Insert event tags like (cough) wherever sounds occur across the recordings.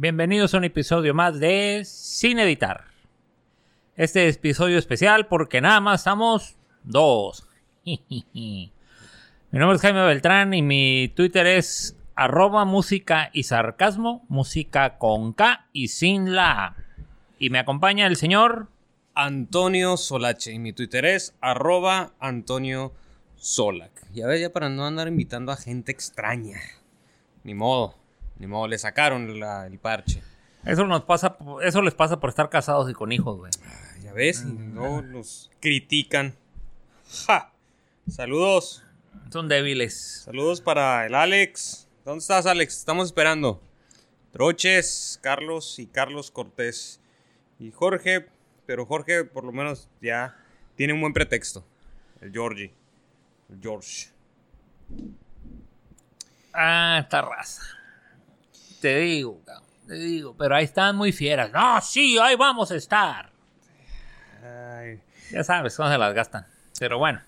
Bienvenidos a un episodio más de Sin Editar. Este episodio especial porque nada más estamos dos. (laughs) mi nombre es Jaime Beltrán y mi Twitter es arroba música y sarcasmo, música con K y sin la A. Y me acompaña el señor Antonio Solache y mi Twitter es arroba Antonio Solac. Ya ves, ya para no andar invitando a gente extraña. Ni modo, ni modo, le sacaron la- el parche. Eso nos pasa, eso les pasa por estar casados y con hijos, güey. Ah, Ya ves, y no nos critican. ¡Ja! Saludos, Son débiles. saludos para el Alex. ¿Dónde estás, Alex? Estamos esperando. Troches, Carlos y Carlos Cortés. Y Jorge, pero Jorge por lo menos ya tiene un buen pretexto. El Georgie. El George. Ah, esta raza. Te digo, cabrón, te digo, pero ahí están muy fieras. No, sí, ahí vamos a estar. Ay, Ya sabes cómo se las gastan. Pero bueno,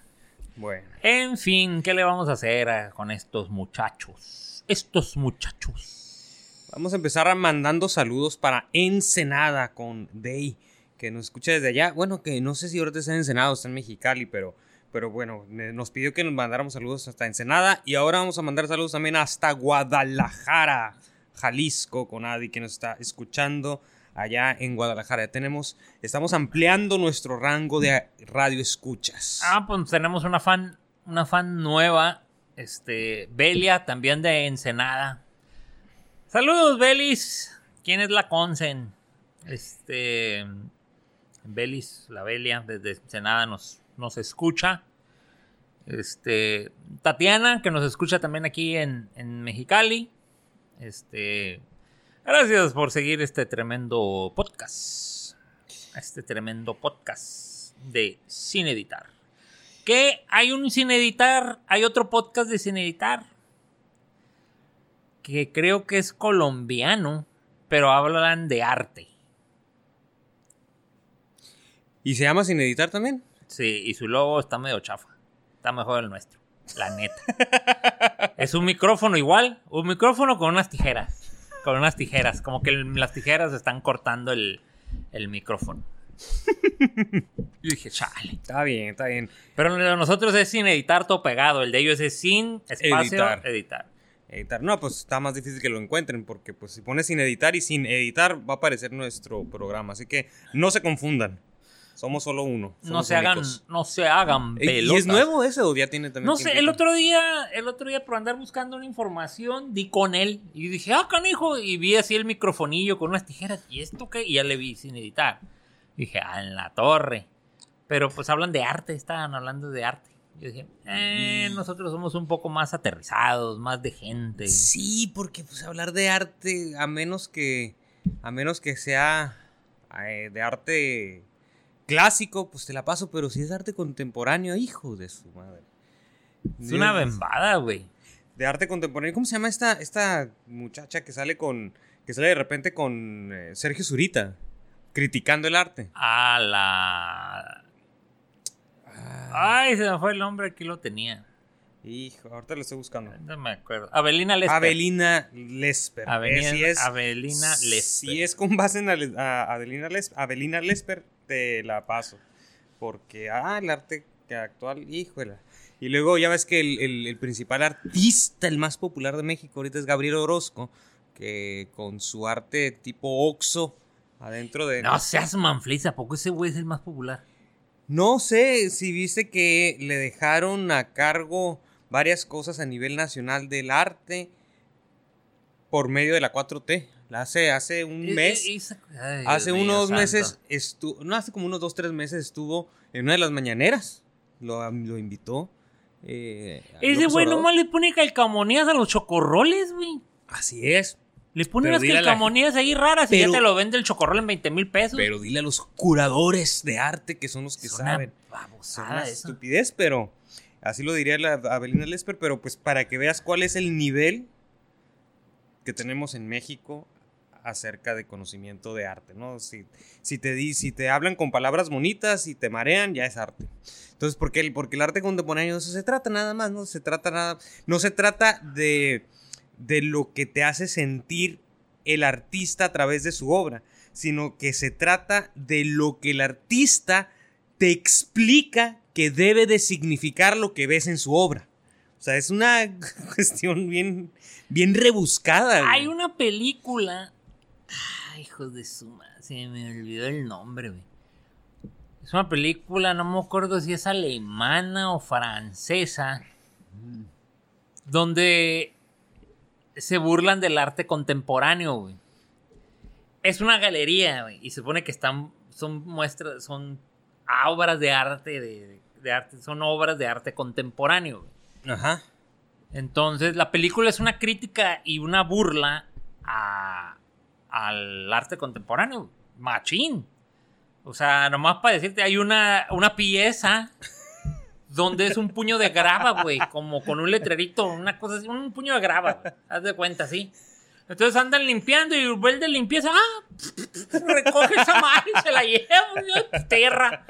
bueno. en fin, ¿qué le vamos a hacer a- con estos muchachos? Estos muchachos. Vamos a empezar mandando saludos para Ensenada con Day, que nos escucha desde allá. Bueno, que no sé si ahorita está en Ensenada o está en Mexicali, pero, pero bueno, nos pidió que nos mandáramos saludos hasta Ensenada. Y ahora vamos a mandar saludos también hasta Guadalajara, Jalisco, con Adi, que nos está escuchando allá en Guadalajara. Ya tenemos, estamos ampliando nuestro rango de radio escuchas. Ah, pues tenemos una fan, una fan nueva, este, Belia, también de Ensenada. Saludos, Belis. ¿Quién es la Consen? Este, Belis, la Belia, desde Ensenada nos, nos escucha. Este, Tatiana, que nos escucha también aquí en, en Mexicali. Este, gracias por seguir este tremendo podcast. Este tremendo podcast de Sin Editar. Que hay un Sin Editar, hay otro podcast de Sin Editar. Que creo que es colombiano, pero hablan de arte. ¿Y se llama Sin Editar también? Sí, y su logo está medio chafa. Está mejor el nuestro. La neta. es un micrófono igual. Un micrófono con unas tijeras. Con unas tijeras. Como que el- las tijeras están cortando el, el micrófono. Yo dije, chale. Está bien, está bien. Pero lo de nosotros es sin editar todo pegado. El de ellos es sin espacio Editar. editar. Editar. No, pues está más difícil que lo encuentren porque pues si pones sin editar y sin editar va a aparecer nuestro programa. Así que no se confundan. Somos solo uno. No se hagan, no se hagan ¿Y- ¿Y pelotas. es nuevo ese o ya tiene también No sé, el otro día, el otro día por andar buscando una información, di con él y dije, ah, canijo, y vi así el microfonillo con unas tijeras, ¿y esto qué? Y ya le vi sin editar. Dije, ah, en la torre. Pero pues hablan de arte, estaban hablando de arte. Yo dije, eh, nosotros somos un poco más aterrizados, más de gente. Sí, porque pues hablar de arte, a menos que, a menos que sea eh, de arte clásico, pues te la paso, pero si es arte contemporáneo, hijo de su madre. Es una bembada, güey. de arte contemporáneo. ¿Cómo se llama esta, esta muchacha que sale con. que sale de repente con eh, Sergio Zurita? Criticando el arte. A la... Ay, se me fue el nombre, aquí lo tenía. Hijo, ahorita lo estoy buscando. No me acuerdo. Abelina Lesper. Avelina Lesper. Avenida- Eh, sí es, Abelina Lesper. Si es con base en a- Adelina Les- Avelina Lesper, te la paso. Porque, ah, el arte actual, híjole. Y luego ya ves que el, el- el principal artista, el más popular de México ahorita es Gabriel Orozco, que con su arte tipo Oxo, adentro de... No seas manflis, ¿a poco ese güey es el más popular? No sé si viste que le dejaron a cargo varias cosas a nivel nacional del arte por medio de la 4T. Hace, hace un Eh, mes, eh, esa- ay, hace Dios mío unos santo. meses estuvo, no, hace como unos dos, tres meses estuvo en una de las mañaneras. Lo, lo invitó. eh, Ese güey nomás le pone calcamonías a los chocorroles, güey. Así es. Le pone Pero unas dile a la- calcamonías ahí raras y ya te lo vende el chocorrol en 20 mil pesos. Pero dile a los curadores de arte que son los que es una saben. Es babosada una estupidez, pero así lo diría la Avelina Lesper, pero pues para que veas cuál es el nivel que tenemos en México acerca de conocimiento de arte, ¿no? Si, si, te, di, si te hablan con palabras bonitas y te marean, ya es arte. Entonces, porque el, porque el arte contemporáneo eso se trata nada más, no se trata nada, no se trata de, de lo que te hace sentir el artista a través de su obra, sino que se trata de lo que el artista te explica que debe de significar lo que ves en su obra. O sea, es una (laughs) cuestión bien, bien rebuscada. Hay una película. Ay, hijo de su madre, se me olvidó el nombre, güey. Es una película, no me acuerdo si es alemana o francesa, donde se burlan del arte contemporáneo, güey. Es una galería, güey, y se supone que están, son muestras, son obras de arte, de, arte, son obras de arte contemporáneo, güey. Ajá. Entonces, la película es una crítica y una burla al arte contemporáneo, machín. O sea, nomás para decirte, hay una, una pieza donde es un puño de grava, güey, como con un letrerito, una cosa así, un puño de grava, haz de cuenta, sí. Entonces andan limpiando y vuelve de limpieza, ah, recoge esa madre y se la lleva, tierra.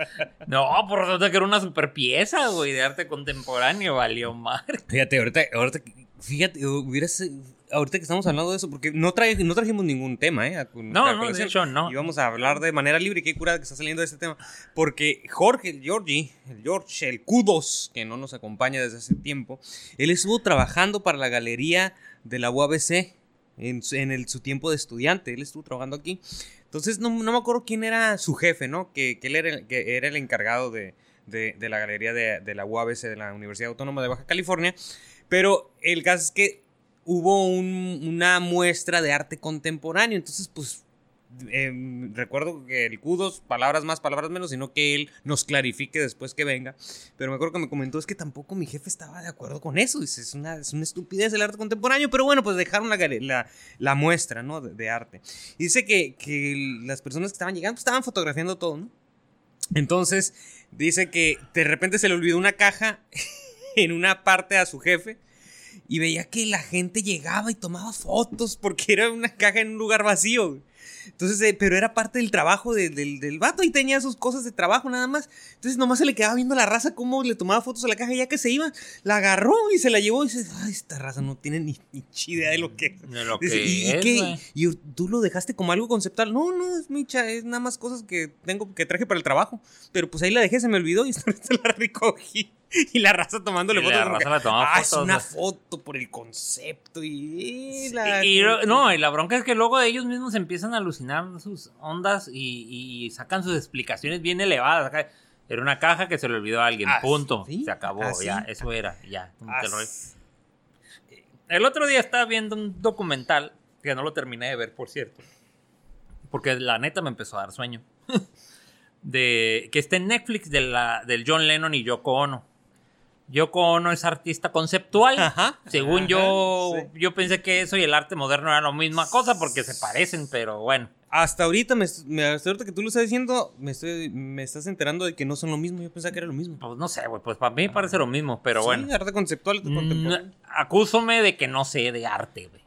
No, por resulta que era una super pieza, güey, de arte contemporáneo, valió madre. Fíjate, ahorita, ahorita, fíjate, hubieras ahorita que estamos hablando de eso, porque no, no trajimos ningún tema, ¿eh? no, no, de hecho, no. Y vamos a hablar de manera libre. Qué curada que está saliendo de este tema. Porque Jorge, el Georgie, el George, el Kudos, que no nos acompaña desde hace tiempo, él estuvo trabajando para la galería de la UABC en, en el, su tiempo de estudiante. Él estuvo trabajando aquí. Entonces, no, no me acuerdo quién era su jefe, ¿no? Que, que él era, que era el encargado de, de, de la galería de, de la UABC de la Universidad Autónoma de Baja California. Pero el caso es que hubo una muestra de arte contemporáneo. Entonces, pues, em, recuerdo que el Kudos, palabras más, palabras menos, sino que él nos clarifique después que venga. Pero me acuerdo que me comentó es que tampoco mi jefe estaba de acuerdo con eso. Dice, es una, es una estupidez el arte contemporáneo, pero bueno, pues dejaron la, la, muestra, ¿no? De, arte. Y dice que, que las personas que estaban llegando pues, estaban fotografiando todo, ¿no? Entonces, dice que de repente se le olvidó una caja (laughs) en una parte a su jefe y veía que la gente llegaba y tomaba fotos porque era una caja en un lugar vacío. Entonces, eh, pero era parte del trabajo del, del, vato y tenía sus cosas de trabajo nada más. Entonces, nomás se le quedaba viendo la raza cómo le tomaba fotos a la caja y ya que se iba, la agarró y se la llevó y dice, ay, esta raza no tiene ni, ni idea de lo que, de lo que ¿Y, es, qué? ¿Y tú lo dejaste como algo conceptual? No, no, es micha, es nada más cosas que tengo que traje para el trabajo. Pero pues ahí la dejé, se me olvidó y (laughs) esta la recogí. (laughs) Y la raza tomándole fotos. La raza la tomaba ah, fotos, es una foto por el concepto y... La- y, no, y la bronca es que luego ellos mismos empiezan a alucinar sus ondas y, y sacan sus explicaciones bien elevadas. Acá, Era una caja que se le olvidó a alguien, Ah, punto. ¿sí? Se acabó, ¿Ah, sí? ya, eso era, ya. Ah, El otro día estaba viendo un documental, que no lo terminé de ver, por cierto. Porque la neta me empezó a dar sueño. (laughs) de, que está en Netflix de la, del John Lennon y Yoko Ono. Yoko Ono es artista conceptual. Ajá. Según Ajá, yo, sí. yo pensé que eso y el arte moderno eran la misma cosa porque se parecen, pero bueno. Hasta ahorita, me, me- hasta ahorita que tú lo estás diciendo, me, estoy, me estás enterando de que no son lo mismo. Yo pensaba que era lo mismo. Pues no sé, güey, pues para mí parece lo mismo, pero Sí, bueno. arte conceptual. Mm, acúsome de que no sé de arte, güey.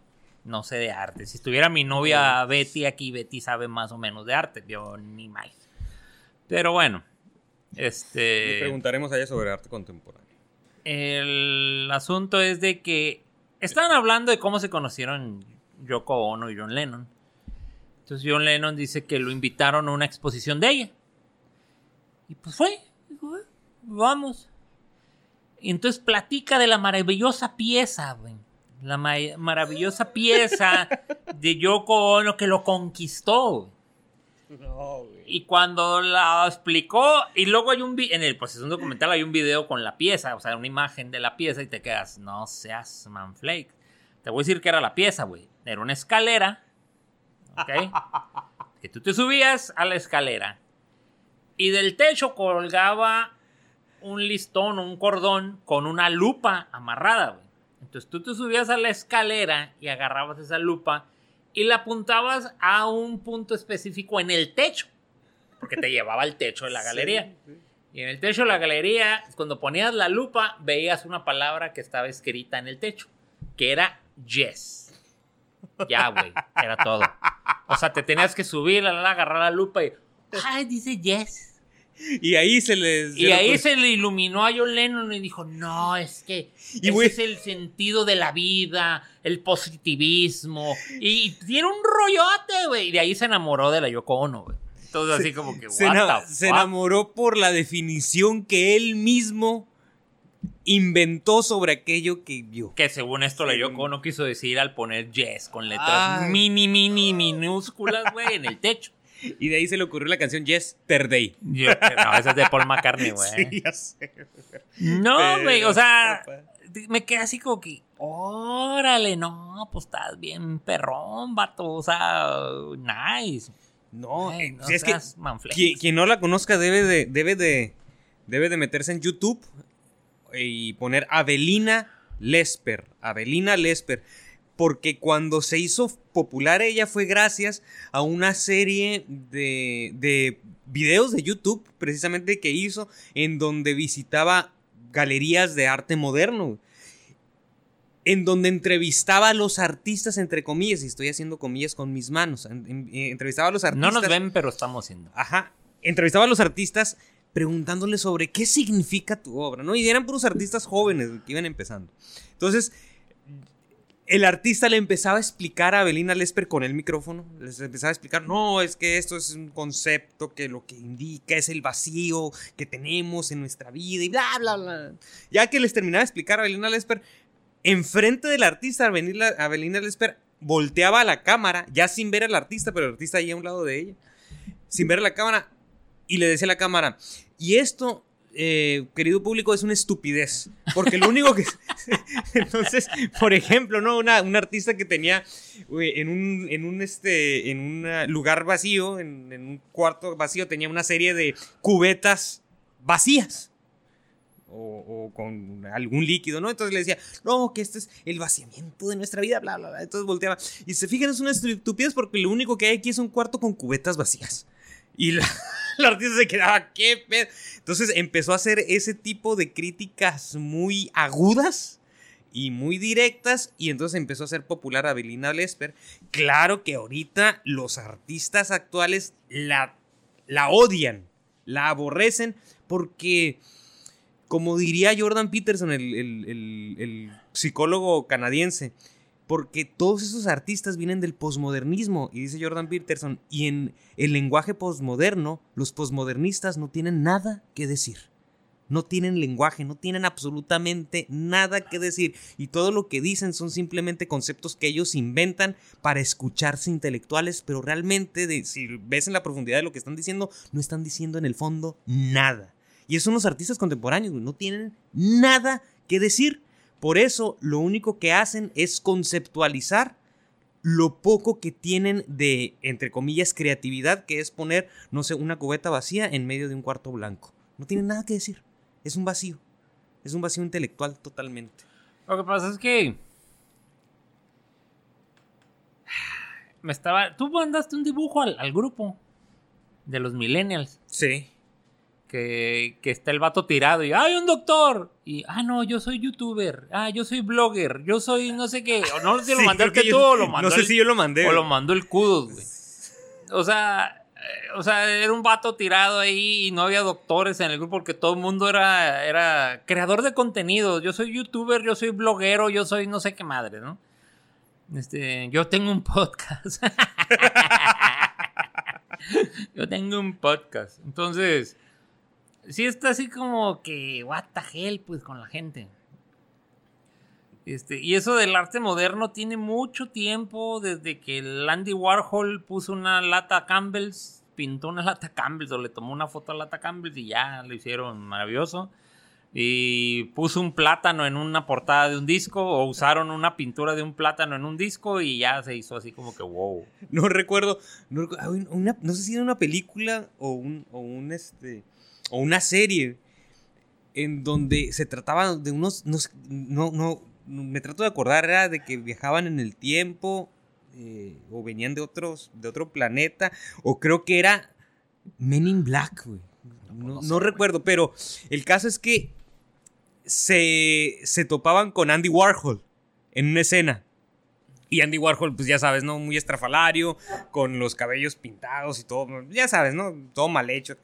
No sé de arte. Si estuviera mi novia Betty aquí, Betty sabe más o menos de arte. Yo ni más. Pero bueno. Le Este. preguntaremos a ella sobre arte contemporáneo. El asunto es de que estaban hablando de cómo se conocieron Yoko Ono y John Lennon. Entonces John Lennon dice que lo invitaron a una exposición de ella. Y pues fue. Dijo, "Eh, vamos. Y entonces platica de la maravillosa pieza, güey. La ma- maravillosa pieza (laughs) de Yoko Ono que lo conquistó. güey. No, güey. Y cuando la explicó, y luego hay un en el pues es un documental, hay un video con la pieza, o sea, una imagen de la pieza y te quedas, no seas manflake. Te voy a decir que era la pieza, güey. Era una escalera, ¿ok? (laughs) que tú te subías a la escalera y del techo colgaba un listón, un cordón con una lupa amarrada, güey. Entonces tú te subías a la escalera y agarrabas esa lupa y la apuntabas a un punto específico en el techo, porque te llevaba al techo de la galería. Y en el techo de la galería, cuando ponías la lupa, veías una palabra que estaba escrita en el techo, que era yes. Ya, güey, era todo. O sea, te tenías que subir, agarrar la lupa y, ay, dice yes. Y ahí se les. Y ahí se le iluminó a John Lennon y dijo, no, es que Y, ese es el sentido de la vida, el positivismo. Y tiene un rollote, güey. Y de ahí se enamoró de la Yoko Ono, güey. Entonces así como que, se, what ena- the se fuck? enamoró por la definición que él mismo inventó sobre aquello que vio. Que según esto la. Yoko Ono quiso decir al poner yes con letras Ay. mini, mini, minúsculas, güey, en el techo. (laughs) Y de ahí se le ocurrió la canción Yesterday. Yo, no, esa es de Paul McCartney, (laughs) güey. Sí, ya sé. No, güey, o sea, me quedé así como que, órale, no, pues estás bien perrón, vato, o sea, nice. No, no si es que quien, quien no la conozca debe de, debe de, debe de meterse en YouTube y poner Avelina Lesper. Avelina Lesper. Porque cuando se hizo popular ella fue gracias a una serie de, de videos de YouTube precisamente que hizo en donde visitaba galerías de arte moderno. En donde entrevistaba a los artistas, entre comillas, y estoy haciendo comillas con mis manos. en- en- eh, entrevistaba a los No artistas. nos ven, pero estamos haciendo. Ajá. Entrevistaba a los artistas preguntándoles sobre qué significa tu obra, ¿no? Y eran puros artistas jóvenes que iban empezando. Entonces, el artista le empezaba a explicar a Abelina Lesper con el micrófono, les empezaba a explicar, no, es que esto es un concepto que lo que indica es el vacío que tenemos en nuestra vida y bla, bla, bla. Ya que les terminaba de explicar a Abelina Lesper, enfrente del artista, Abelina Lesper volteaba a la cámara, ya sin ver al artista, pero el artista ahí a un lado de ella, sin ver a la cámara, y le decía a la cámara, y esto, eh, querido público, es una estupidez, porque lo único que... (laughs) Entonces, por ejemplo, ¿no? Una, un artista que tenía en un, en un, este, en un lugar vacío, en un cuarto vacío, tenía una serie de cubetas vacías. O, o con algún líquido, ¿no? Entonces le decía, no, que este es el vaciamiento de nuestra vida, bla, bla, bla. Entonces volteaba. Y se fijan, es una estupidez porque lo único que hay aquí es un cuarto con cubetas vacías. Y la, (laughs) la artista se quedaba, ¿qué pedo? Entonces empezó a hacer ese tipo de críticas muy agudas y muy directas y entonces empezó a ser popular a Belina Lesper. Claro que ahorita los artistas actuales la, la odian, la aborrecen porque, como diría Jordan Peterson, el, psicólogo canadiense, porque todos esos artistas vienen del posmodernismo, y dice Jordan Peterson, y en el lenguaje posmoderno, los posmodernistas no tienen nada que decir. No tienen lenguaje, no tienen absolutamente nada que decir. Y todo lo que dicen son simplemente conceptos que ellos inventan para escucharse intelectuales, pero realmente, de- si ves en la profundidad de lo que están diciendo, no están diciendo en el fondo nada. Y esos son los artistas contemporáneos, no tienen nada que decir. Por eso, lo único que hacen es conceptualizar lo poco que tienen de, entre comillas, creatividad, que es poner, no sé, una cubeta vacía en medio de un cuarto blanco. No tienen nada que decir. Es un vacío. Es un vacío intelectual totalmente. Lo que pasa es que. (sighs) Me estaba. Tú mandaste un dibujo al, al grupo de los Millennials. Sí. Que, que está el vato tirado y ¡ay, un doctor! Y ah, no, yo soy youtuber. Ah, yo soy blogger. Yo soy no sé qué. O no sé si lo Sí, mandaste tú yo- o lo mandó. No sé el- si yo lo mandé. O lo mandó el Kudos, güey. O sea, eh, o sea, era un vato tirado ahí y no había doctores en el grupo porque todo el mundo era, era creador de contenido. Yo soy youtuber, yo soy bloguero, yo soy no sé qué madre, ¿no? Este, yo tengo un podcast. (laughs) yo tengo un podcast. Entonces, sí está así como que, what the hell, pues con la gente. Este, y eso del arte moderno tiene mucho tiempo desde que Andy Warhol puso una lata Campbell's, pintó una (laughs) lata Campbell's o le tomó una foto a lata Campbell's y ya lo hicieron maravilloso. Y puso un plátano en una portada de un disco o usaron una pintura de un plátano en un disco y ya se hizo así como que wow. No recuerdo. No, ah, no sé si era una película o un, o un este. O una serie. En donde se trataba de unos. No, no. Me trato de acordar. Era de que viajaban en el tiempo. eh, o venían de otros. de otro planeta. O creo que era. Men in Black, güey. No, no recuerdo, pero el caso es que se, se topaban con Andy Warhol en una escena. Y Andy Warhol, pues ya sabes, ¿no? Muy estrafalario, con los cabellos pintados y todo. Ya sabes, ¿no? Todo mal hecho.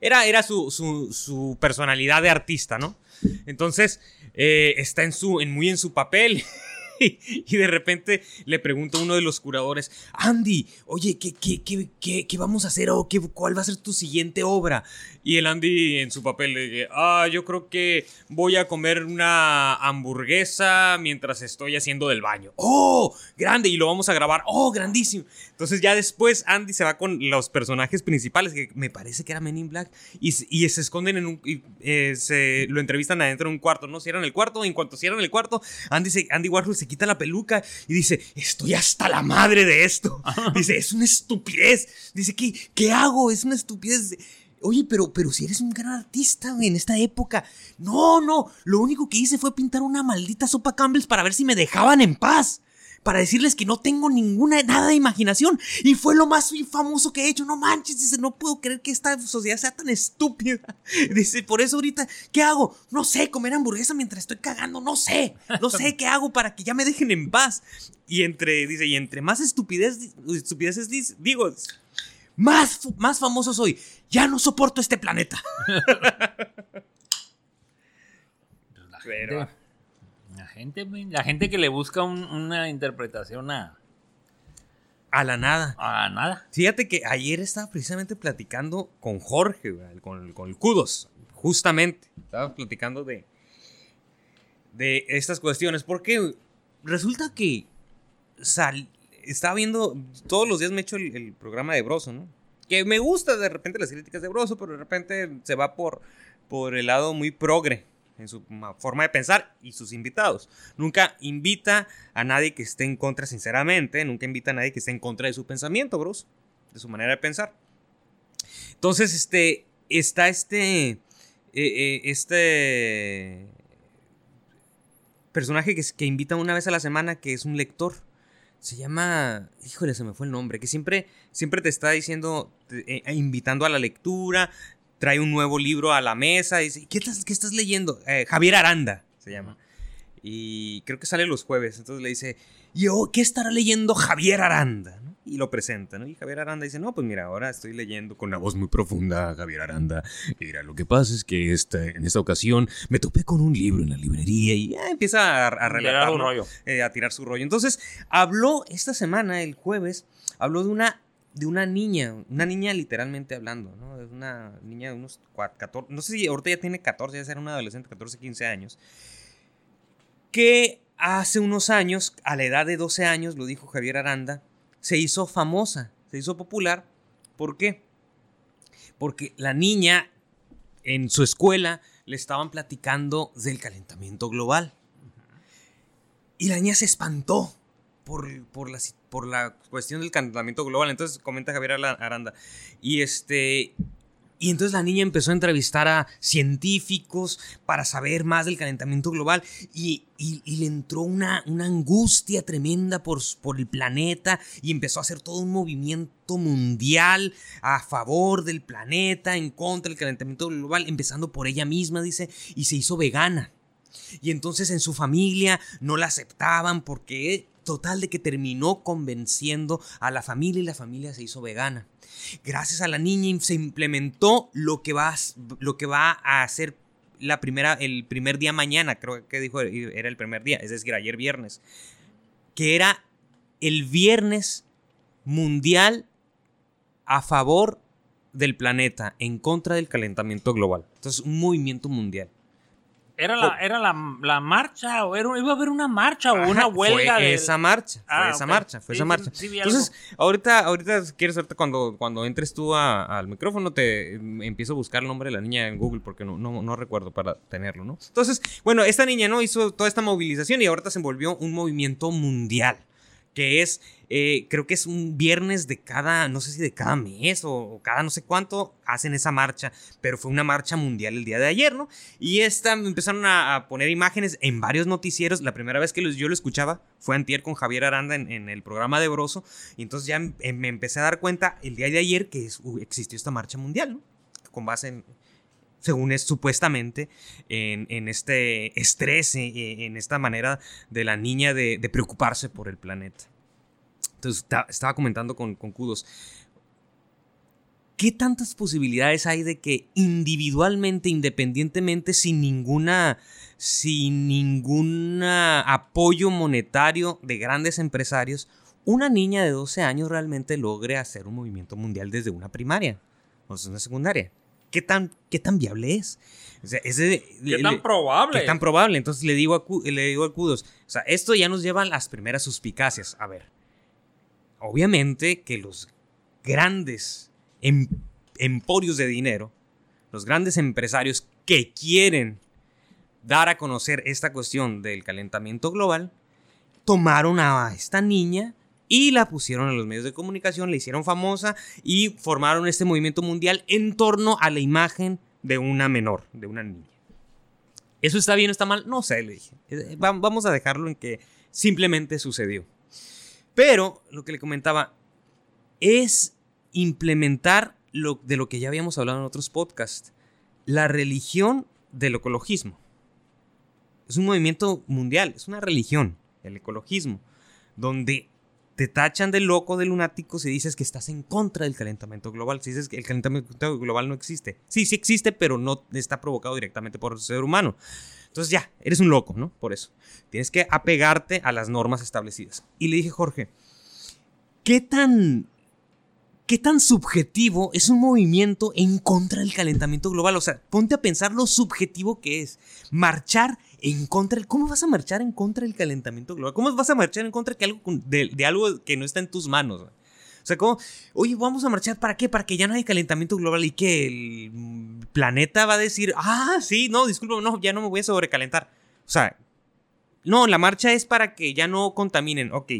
Era, era su, su, personalidad de artista, ¿no? Entonces, eh, está en su, en, muy en su papel. (laughs) y de repente le pregunta a uno de los curadores, Andy, oye, ¿qué, qué, qué, qué vamos a hacer o cuál va a ser tu siguiente obra? Y el Andy en su papel le dice, ah, yo creo que voy a comer una hamburguesa mientras estoy haciendo del baño. ¡Oh! Grande, y lo vamos a grabar. ¡Oh, grandísimo! Entonces ya después Andy se va con los personajes principales, que me parece que era Men in Black, y, y se esconden en un... Eh, se lo entrevistan adentro de un cuarto, ¿no? Cierran el cuarto, y en cuanto cierran el cuarto, Andy, se, Andy Warhol se quita la peluca y dice, estoy hasta la madre de esto. Dice, es una estupidez. Dice, ¿qué, qué hago? Es una estupidez. Oye, pero, pero si eres un gran artista en esta época. No, no, lo único que hice fue pintar una maldita sopa Campbell's para ver si me dejaban en paz para decirles que no tengo ninguna, nada de imaginación. Y fue lo más famoso que he hecho. No manches, dice, no puedo creer que esta sociedad sea tan estúpida. (laughs) Dice, por eso ahorita, ¿qué hago? No sé, comer hamburguesa mientras estoy cagando, no sé. No sé (laughs) qué hago para que ya me dejen en paz. Y entre, dice, y entre más estupidez, estupideces digo, más, más famoso soy. Ya no soporto este planeta. (laughs) Pero... La gente, la gente que le busca una interpretación a. A la nada. A la nada. Fíjate que ayer estaba precisamente platicando con Jorge, con, con el Kudos. Justamente. Estaba platicando de. De estas cuestiones. Porque resulta que. Sal, estaba viendo. Todos los días me echo el, el programa de Broso, ¿no? Que me gusta de repente las críticas de Broso, pero de repente se va por, por el lado muy progre en su forma de pensar y sus invitados. Nunca invita a nadie que esté en contra sinceramente, nunca invita a nadie que esté en contra de su pensamiento, Bruce, de su manera de pensar. Entonces, este, está este, eh, eh, este personaje que, que invita una vez a la semana, que es un lector. Se llama, híjole, se me fue el nombre, que siempre, siempre te está diciendo, eh, invitando a la lectura, trae un nuevo libro a la mesa y dice, ¿qué estás, qué estás leyendo? Eh, Javier Aranda se llama. Y creo que sale los jueves. Entonces le dice, yo, ¿qué estará leyendo Javier Aranda? Y lo presenta, ¿no? Y Javier Aranda dice, no, pues mira, ahora estoy leyendo con una voz muy profunda Javier Aranda. Y mira, lo que pasa es que esta, en esta ocasión me topé con un libro en la librería y empieza a, a relatar, rollo. Eh, a tirar su rollo. Entonces, habló esta semana, el jueves, habló de una de una niña, una niña literalmente hablando, ¿no? Es una niña de unos 14, no sé si ahorita ya tiene 14, ya será una adolescente, 14, 15 años, que hace unos años, a la edad de 12 años, lo dijo Javier Aranda, se hizo famosa, se hizo popular. ¿Por qué? Porque la niña en su escuela le estaban platicando del calentamiento global. Y la niña se espantó por, por, la, por la cuestión del calentamiento global. Entonces comenta Javier Aranda. Y este. Y entonces la niña empezó a entrevistar a científicos para saber más del calentamiento global y, le entró una, una angustia tremenda por, por, el planeta y empezó a hacer todo un movimiento mundial a favor del planeta, en contra del calentamiento global, empezando por ella misma, dice, y se hizo vegana. Y entonces en su familia no la aceptaban porque total de que terminó convenciendo a la familia y la familia se hizo vegana. Gracias a la niña se implementó lo que va, lo que va a hacer la primera, el primer día mañana, creo que dijo era el primer día, es decir, ayer viernes, que era el viernes mundial a favor del planeta, en contra del calentamiento global. Entonces, un movimiento mundial. ¿Era la, era la, marcha o era, iba a haber una marcha o una huelga? Fue esa marcha, fue ah, esa marcha, fue esa marcha. Entonces, ahorita, ahorita quieres cuando, cuando entres tú al micrófono, te empiezo a buscar el nombre de la niña en Google porque no, no, no recuerdo para tenerlo, ¿no? Entonces, bueno, esta niña, ¿no? Hizo toda esta movilización y ahorita se envolvió un movimiento mundial que es, eh, creo que es un viernes de cada, no sé si de cada mes o, cada no sé cuánto, hacen esa marcha, pero fue una marcha mundial el día de ayer, ¿no? Y esta empezaron a, poner imágenes en varios noticieros, la primera vez que yo lo escuchaba fue antier con Javier Aranda en, el programa de Broso, y entonces ya em, me empecé a dar cuenta el día de ayer que existió esta marcha mundial, ¿no? Con base en, según es supuestamente, en, este estrés, en, esta manera de la niña de, preocuparse por el planeta. Entonces, estaba comentando con, con Kudos. ¿Qué tantas posibilidades hay de que individualmente, independientemente, sin ninguna, sin ningún apoyo monetario de grandes empresarios, una niña de 12 años realmente logre hacer un movimiento mundial desde una primaria o desde una secundaria? ¿Qué tan, qué tan viable es? ¿Qué tan probable? ¿Qué tan probable? Entonces le digo, a, le digo a Kudos, o sea, esto ya nos lleva a las primeras suspicacias. A ver, obviamente que los grandes em, emporios de dinero, los grandes empresarios que quieren dar a conocer esta cuestión del calentamiento global, tomaron a esta niña y la pusieron en los medios de comunicación, la hicieron famosa y formaron este movimiento mundial en torno a la imagen de una menor, de una niña. ¿Eso está bien o está mal? No sé, le dije. Eh, vamos a dejarlo en que simplemente sucedió. Pero lo que le comentaba es implementar lo, de lo que ya habíamos hablado en otros podcasts, la religión del ecologismo. Es un movimiento mundial, es una religión, el ecologismo, donde te tachan de loco, de lunático si dices que estás en contra del calentamiento global, si dices que el calentamiento global no existe. Sí, sí existe, pero no está provocado directamente por el ser humano. Entonces ya, eres un loco, ¿no? Por eso. Tienes que apegarte a las normas establecidas. Y le dije, Jorge, ¿qué tan ¿Qué tan subjetivo es un movimiento en contra del calentamiento global? O sea, ponte a pensar lo subjetivo que es. Marchar en contra. ¿Cómo vas a marchar en contra del calentamiento global? ¿Cómo vas a marchar en contra de, algo, de, algo que no está en tus manos? O sea, ¿cómo? Oye, vamos a marchar para qué? Para que ya no haya calentamiento global y que el planeta va a decir, ah, sí, no, disculpa, no, ya no me voy a sobrecalentar. O sea, no, la marcha es para que ya no contaminen. Ok,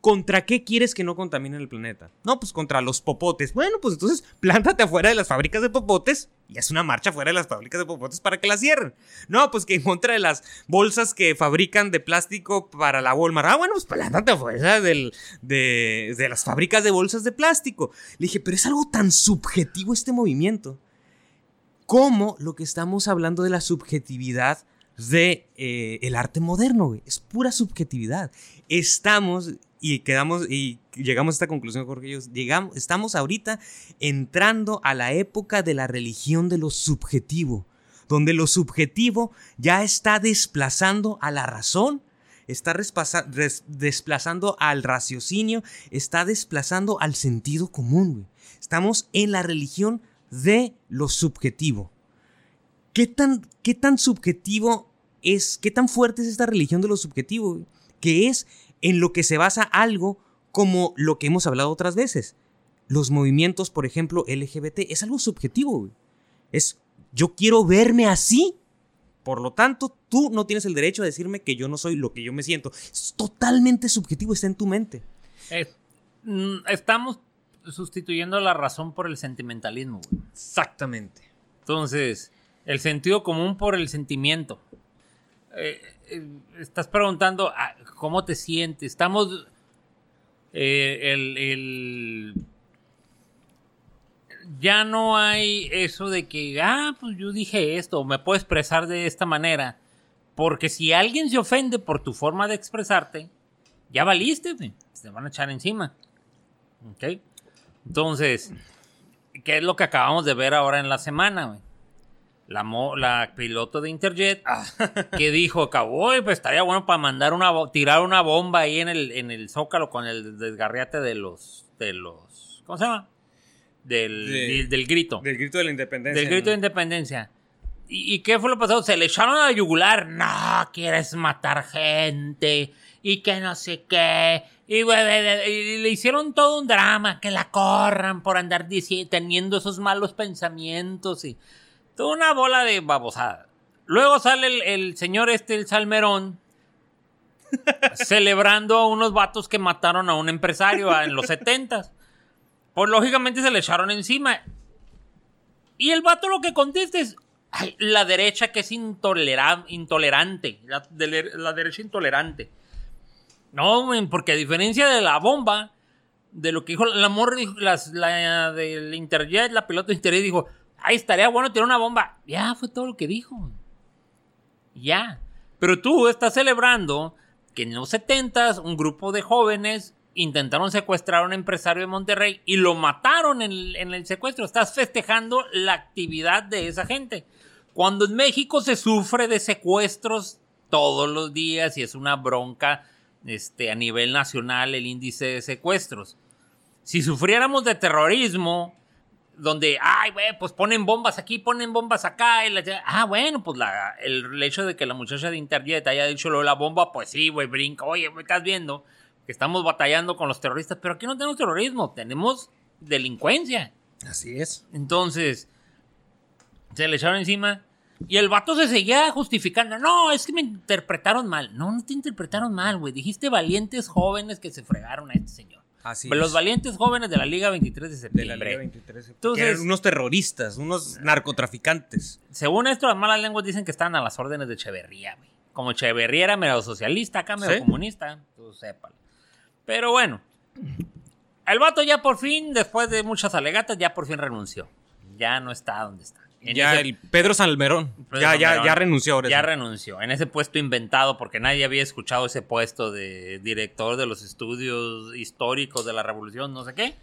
¿Contra qué quieres que no contaminen el planeta? No, pues contra los popotes. Bueno, pues entonces plántate afuera de las fábricas de popotes y haz una marcha afuera de las fábricas de popotes para que las cierren. No, pues que en contra de las bolsas que fabrican de plástico para la Walmart. Ah, bueno, pues plántate afuera de, de las fábricas de bolsas de plástico. Le dije, pero es algo tan subjetivo este movimiento. Como lo que estamos hablando de la subjetividad de eh, el arte moderno, güey. Es pura subjetividad. Estamos y quedamos y llegamos a esta conclusión, Jorge. Llegamos, estamos ahorita entrando a la época de la religión de lo subjetivo, donde lo subjetivo ya está desplazando a la razón, está desplazando al raciocinio, está desplazando al sentido común. Estamos en la religión de lo subjetivo. ¿Qué tan, qué tan subjetivo es, qué tan fuerte es esta religión de lo subjetivo? Que es en lo que se basa algo como lo que hemos hablado otras veces. Los movimientos, por ejemplo, LGBT, es algo subjetivo. Es, yo quiero verme así. Por lo tanto, tú no tienes el derecho a decirme que yo no soy lo que yo me siento. Es totalmente subjetivo, está en tu mente. Mm, estamos sustituyendo la razón por el sentimentalismo. Exactamente. Entonces, el sentido común por el sentimiento. Eh, estás preguntando ah, cómo te sientes. Estamos. Eh, el, ya no hay eso de que, ah, pues yo dije esto, me puedo expresar de esta manera. Porque si alguien se ofende por tu forma de expresarte, ya valiste, te van a echar encima. ¿Ok? Entonces, ¿qué es lo que acabamos de ver ahora en la semana? La, la piloto de Interjet, ah. que dijo, acabó, pues estaría bueno para mandar una, tirar una bomba ahí en el, en el zócalo con el desgarriate de los, de los, ¿cómo se llama? Del, del grito. Del grito de la independencia. Del grito de independencia. ¿Y, qué fue lo pasado? Se le echaron a la yugular. No, quieres matar gente. Y que no sé qué. Y, le hicieron todo un drama. Que la corran por andar teniendo esos malos pensamientos. Y una bola de babosada. Luego sale el, señor este, el Salmerón, (laughs) celebrando a unos vatos que mataron a un empresario en los setentas. Pues lógicamente se le echaron encima. Y el vato lo que contesta es, la derecha que es intolerante, la, derecha intolerante. No, porque a diferencia de la bomba, de lo que dijo el amor, la, del Interjet, la pilota de Interjet dijo, ahí estaría bueno tirar una bomba. Ya fue todo lo que dijo. Ya. Pero tú estás celebrando que en los 70 un grupo de jóvenes intentaron secuestrar a un empresario de Monterrey y lo mataron en el, en el secuestro. Estás festejando la actividad de esa gente. Cuando en México se sufre de secuestros todos los días y es una bronca este, a nivel nacional el índice de secuestros. Si sufriéramos de terrorismo, donde, ay, güey, pues ponen bombas aquí, ponen bombas acá. ah, bueno, pues la, el, hecho de que la muchacha de Interjet haya dicho lo de la bomba, pues sí, güey, brinca. Oye, me estás viendo que estamos batallando con los terroristas, pero aquí no tenemos terrorismo, tenemos delincuencia. Así es. Entonces, se le echaron encima. Y el vato se seguía justificando. No, es que me interpretaron mal. No, no te interpretaron mal, güey. Dijiste valientes jóvenes que se fregaron a este señor. Así Los es. valientes jóvenes de la Liga 23 de de septiembre. la Liga 23. Entonces- que eran unos terroristas, unos narcotraficantes. Según esto, las malas lenguas dicen que están a las órdenes de Echeverría, güey. Como Echeverría era medio socialista, acá medio ¿Sí? comunista, tú sépalo. Pero bueno, el vato ya por fin, después de muchas alegatas, ya por fin renunció. Ya no está donde está. En ya ese- el Pedro Salmerón. Pedro ya, ya, Salmerón ya renunció ahora. Ya renunció. En ese puesto inventado, porque nadie había escuchado ese puesto de director de los estudios históricos de la revolución, no sé qué.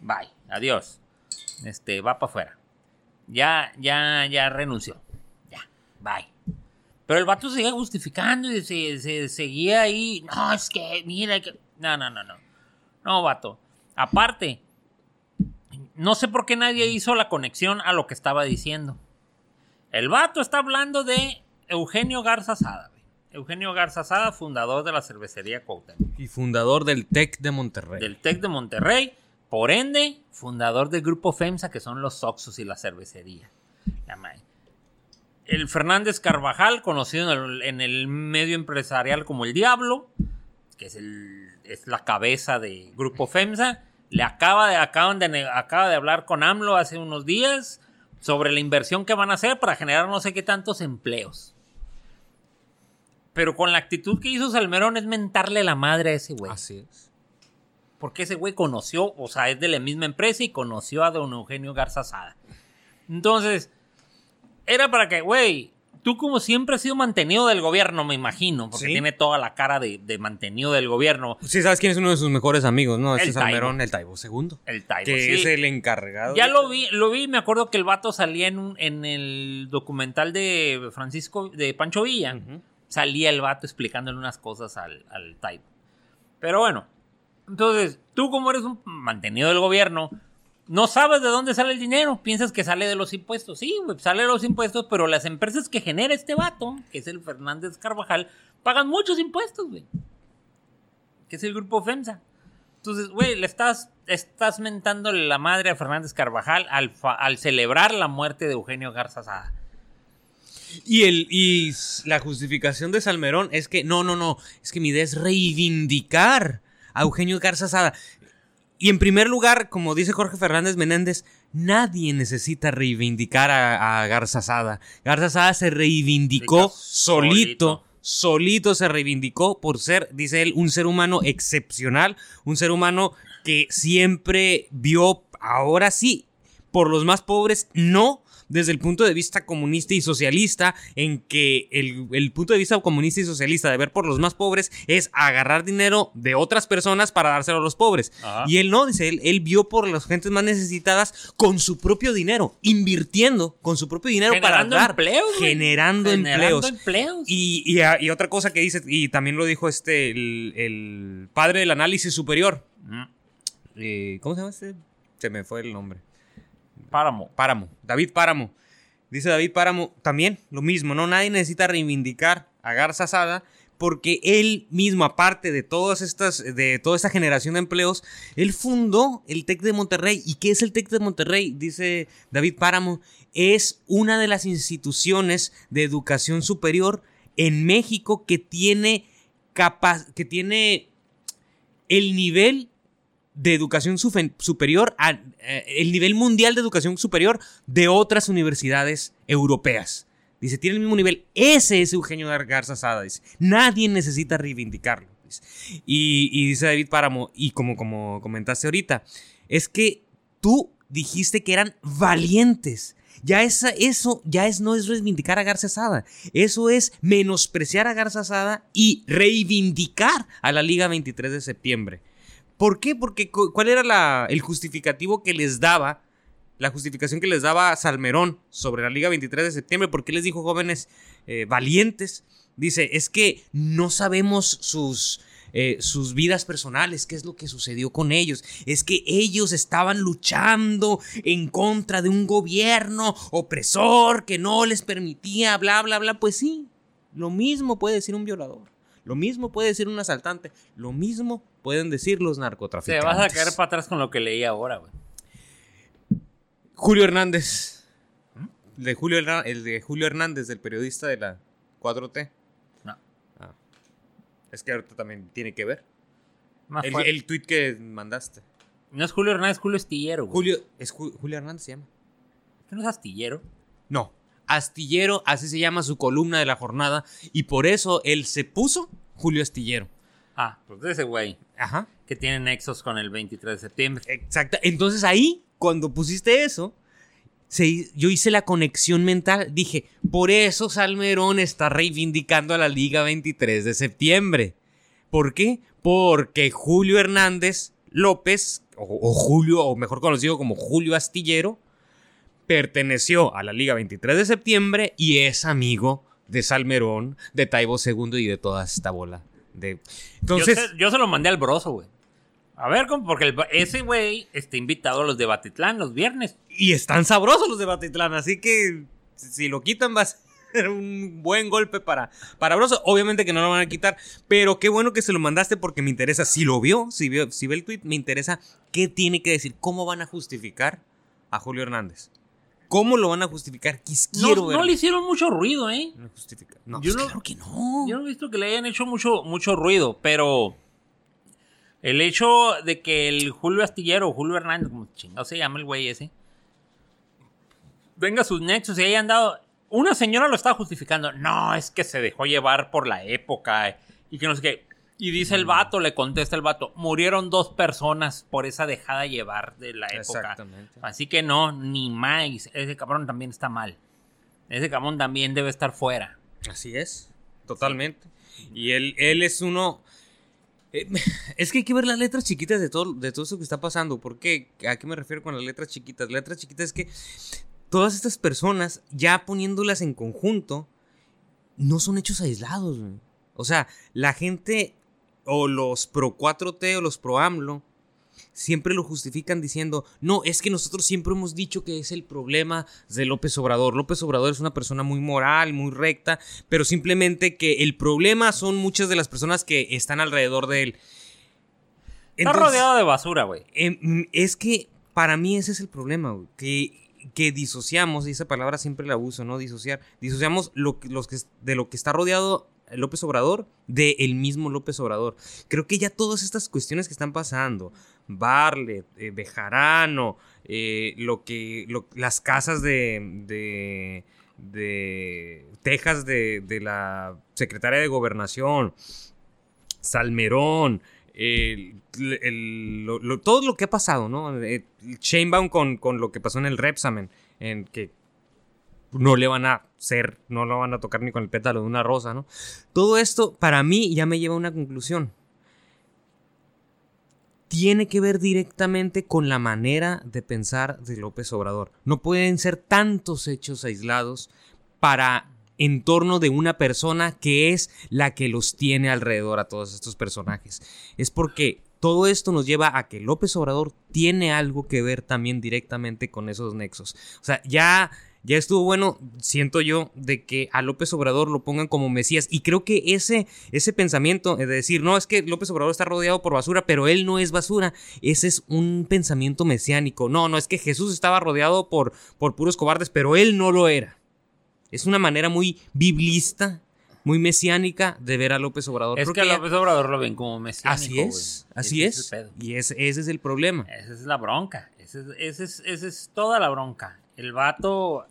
Bye, adiós. Este, va para afuera. Ya, ya, ya renunció. Ya, bye. Pero el vato seguía justificando y se, se- seguía ahí. No, es que, mira, que... no, no, no, no. No, vato. Aparte, no sé por qué nadie hizo la conexión a lo que estaba diciendo. El vato está hablando de Eugenio Garza Sada. Eugenio Garza Sada, fundador de la cervecería Cuauhtémoc. Y fundador del TEC de Monterrey. Del TEC de Monterrey. Por ende, fundador del grupo FEMSA, que son los Oxos y la cervecería. La. El Fernández Carvajal, conocido en el, en el medio empresarial como el Diablo, que es, el, es la cabeza de Grupo (laughs) FEMSA, le acaba de, acaban de, acaba de hablar con AMLO hace unos días sobre la inversión que van a hacer para generar no sé qué tantos empleos. Pero con la actitud que hizo Salmerón es mentarle la madre a ese güey. Así es. Porque ese güey conoció, o sea, es de la misma empresa y conoció a don Eugenio Garza Sada. Entonces, era para que, güey, tú como siempre has sido mantenido del gobierno, me imagino, porque Sí. tiene toda la cara de, de mantenido del gobierno. Sí, ¿sabes quién es uno de sus mejores amigos, no? El Este Salmerón, el Taibo segundo. El Taibo, que sí. es el encargado. Ya de- lo vi, lo vi, me acuerdo que el vato salía en, un- en el documental de Francisco, de Pancho Villa. Salía el vato explicándole unas cosas al, al Taibo. Pero bueno, entonces, tú como eres un mantenido del gobierno, no sabes de dónde sale el dinero, piensas que sale de los impuestos. Sí, güey, sale de los impuestos, pero las empresas que genera este vato, que es el Fernández Carvajal, pagan muchos impuestos, güey. Que es el grupo FEMSA. Entonces, güey, le estás, estás mentando la madre a Fernández Carvajal al, al celebrar la muerte de Eugenio Garza Sada. Y, el, y la justificación de Salmerón es que no, no, no. Es que mi idea es reivindicar a Eugenio Garza Sada. Y en primer lugar, como dice Jorge Fernández Menéndez, nadie necesita reivindicar a, a Garza Sada. Garza Sada se reivindicó solito. Solito se reivindicó por ser, dice él, un ser humano excepcional, un ser humano que siempre vio, ahora sí, por los más pobres, no desde el punto de vista comunista y socialista, en que el, el punto de vista comunista y socialista de ver por los más pobres es agarrar dinero de otras personas para dárselo a los pobres. Ajá. Y él no, dice él, él vio por las gentes más necesitadas con su propio dinero, invirtiendo con su propio dinero Generando para dar, empleos, generando, Generando empleos. empleos. Y, y, otra cosa que dice, y también lo dijo este, el, el padre del análisis superior. Mm, Eh, ¿Cómo se llama este? Se me fue el nombre. Páramo. Páramo, David Páramo. Dice David Páramo también lo mismo, ¿no? Nadie necesita reivindicar a Garza Sada porque él mismo, aparte de todas estas, de toda esta generación de empleos, él fundó el TEC de Monterrey. ¿Y qué es el TEC de Monterrey? Dice David Páramo, es una de las instituciones de educación superior en México que tiene capaz, que tiene el nivel de educación superior, a- eh, el nivel mundial de educación superior de otras universidades europeas. Dice, tiene el mismo nivel. Ese es Eugenio Gar- Garza Sada. Dice, nadie necesita reivindicarlo. Y, y dice David Páramo, y como, como comentaste ahorita, es que tú dijiste que eran valientes. Ya esa, eso ya es, no es reivindicar a Garza Sada. Eso es menospreciar a Garza Sada y reivindicar a la Liga 23 de septiembre. ¿Por qué? Porque ¿cuál era la, el justificativo que les daba? La justificación que les daba Salmerón sobre la Liga 23 de septiembre. ¿Por qué les dijo jóvenes eh, valientes? Dice, es que no sabemos sus, eh, sus vidas personales, qué es lo que sucedió con ellos. Es que ellos estaban luchando en contra de un gobierno opresor que no les permitía, bla, bla, bla. Pues sí, lo mismo puede decir un violador. Lo mismo puede decir un asaltante. Lo mismo pueden decir los narcotraficantes. Te vas a caer para atrás con lo que leí ahora, güey. Julio Hernández. De Julio, el de Julio Hernández, del periodista de la 4T. Es que ahorita también tiene que ver. el, el, tweet que mandaste. No es Julio Hernández, Julio Astillero. Julio, es Julio Hernández se llama. ¿Qué no es Astillero? No. Astillero, así se llama su columna de la jornada. Y por eso él se puso Julio Astillero. Ah, pues ese güey. Ajá. Que tiene nexos con el 23 de septiembre. Exacto. Entonces ahí, cuando pusiste eso, yo hice la conexión mental. Dije, por eso Salmerón está reivindicando a la Liga 23 de septiembre. ¿Por qué? Porque Julio Hernández López, o, Julio, o mejor conocido como Julio Astillero, perteneció a la Liga 23 de septiembre y es amigo de Salmerón, de Taibo II y de toda esta bola. De... Entonces, yo, se, lo mandé al broso, güey. A ver, porque ese güey está invitado a los de Batitlán los viernes. Y están sabrosos los de Batitlán, así que si lo quitan va a ser un buen golpe para, para Broso. Obviamente que no lo van a quitar, pero qué bueno que se lo mandaste porque me interesa, si lo vio, si, vio, si ve el tweet, me interesa qué tiene que decir, cómo van a justificar a Julio Hernández. ¿Cómo lo van a justificar? Quiero no, le hicieron mucho ruido, ¿eh? No, no yo pues claro que no. Yo no he visto que le hayan hecho mucho, mucho ruido, pero el hecho de que el Julio Astillero, Julio Hernández, como chingado se llama el güey ese, venga sus nexos y hayan dado. Una señora lo está justificando. No, es que se dejó llevar por la época y que no sé qué. Y dice el vato, le contesta el vato, murieron dos personas por esa dejada llevar de la época. Exactamente. Así que no, ni más. Ese cabrón también está mal. Ese cabrón también debe estar fuera. Así es, totalmente. Y él, él es uno eh, (laughs) es que hay que ver las letras chiquitas de todo, de todo eso que está pasando. ¿Por qué? ¿A qué me refiero con las letras chiquitas? Letras chiquitas es que todas estas personas, ya poniéndolas en conjunto, no son hechos aislados. O sea, la gente o los pro 4T o los pro AMLO siempre lo justifican diciendo, no, es que nosotros siempre hemos dicho que es el problema de López Obrador. López Obrador es una persona muy moral, muy recta, pero simplemente que el problema son muchas de las personas que están alrededor de él. Está rodeado de basura, güey. Em, es que para mí ese es el problema, güey. Que, que disociamos, y esa palabra siempre la uso, ¿no? Disociar. Disociamos lo, los que, de lo que está rodeado López Obrador de el mismo López Obrador. Creo que ya todas estas cuestiones que están pasando, Barlet, eh, Bejarano, eh, lo que, las casas de, de, de Texas de, la secretaria de Gobernación, Salmerón, todo lo que ha pasado, ¿no? Chainbaum con, con lo que pasó en el Repsamen, en que no le van a ser, no lo van a tocar ni con el pétalo de una rosa, ¿no? Todo esto para mí ya me lleva a una conclusión. Tiene que ver directamente con la manera de pensar de López Obrador. No pueden ser tantos hechos aislados para en torno de una persona que es la que los tiene alrededor a todos estos personajes. Es porque todo esto nos lleva a que López Obrador tiene algo que ver también directamente con esos nexos. O sea, ya ya estuvo bueno, siento yo, de que a López Obrador lo pongan como Mesías. Y creo que ese, ese pensamiento de decir, no, es que López Obrador está rodeado por basura, pero él no es basura, ese es un pensamiento mesiánico. No, no, es que Jesús estaba rodeado por, por puros cobardes, pero él no lo era. Es una manera muy biblista, muy mesiánica de ver a López Obrador. Es que a López Obrador lo ven como mesiánico. Así es, así es. y ese, ese, es el problema. Esa es la bronca. Esa es, ese es toda la bronca. El vato,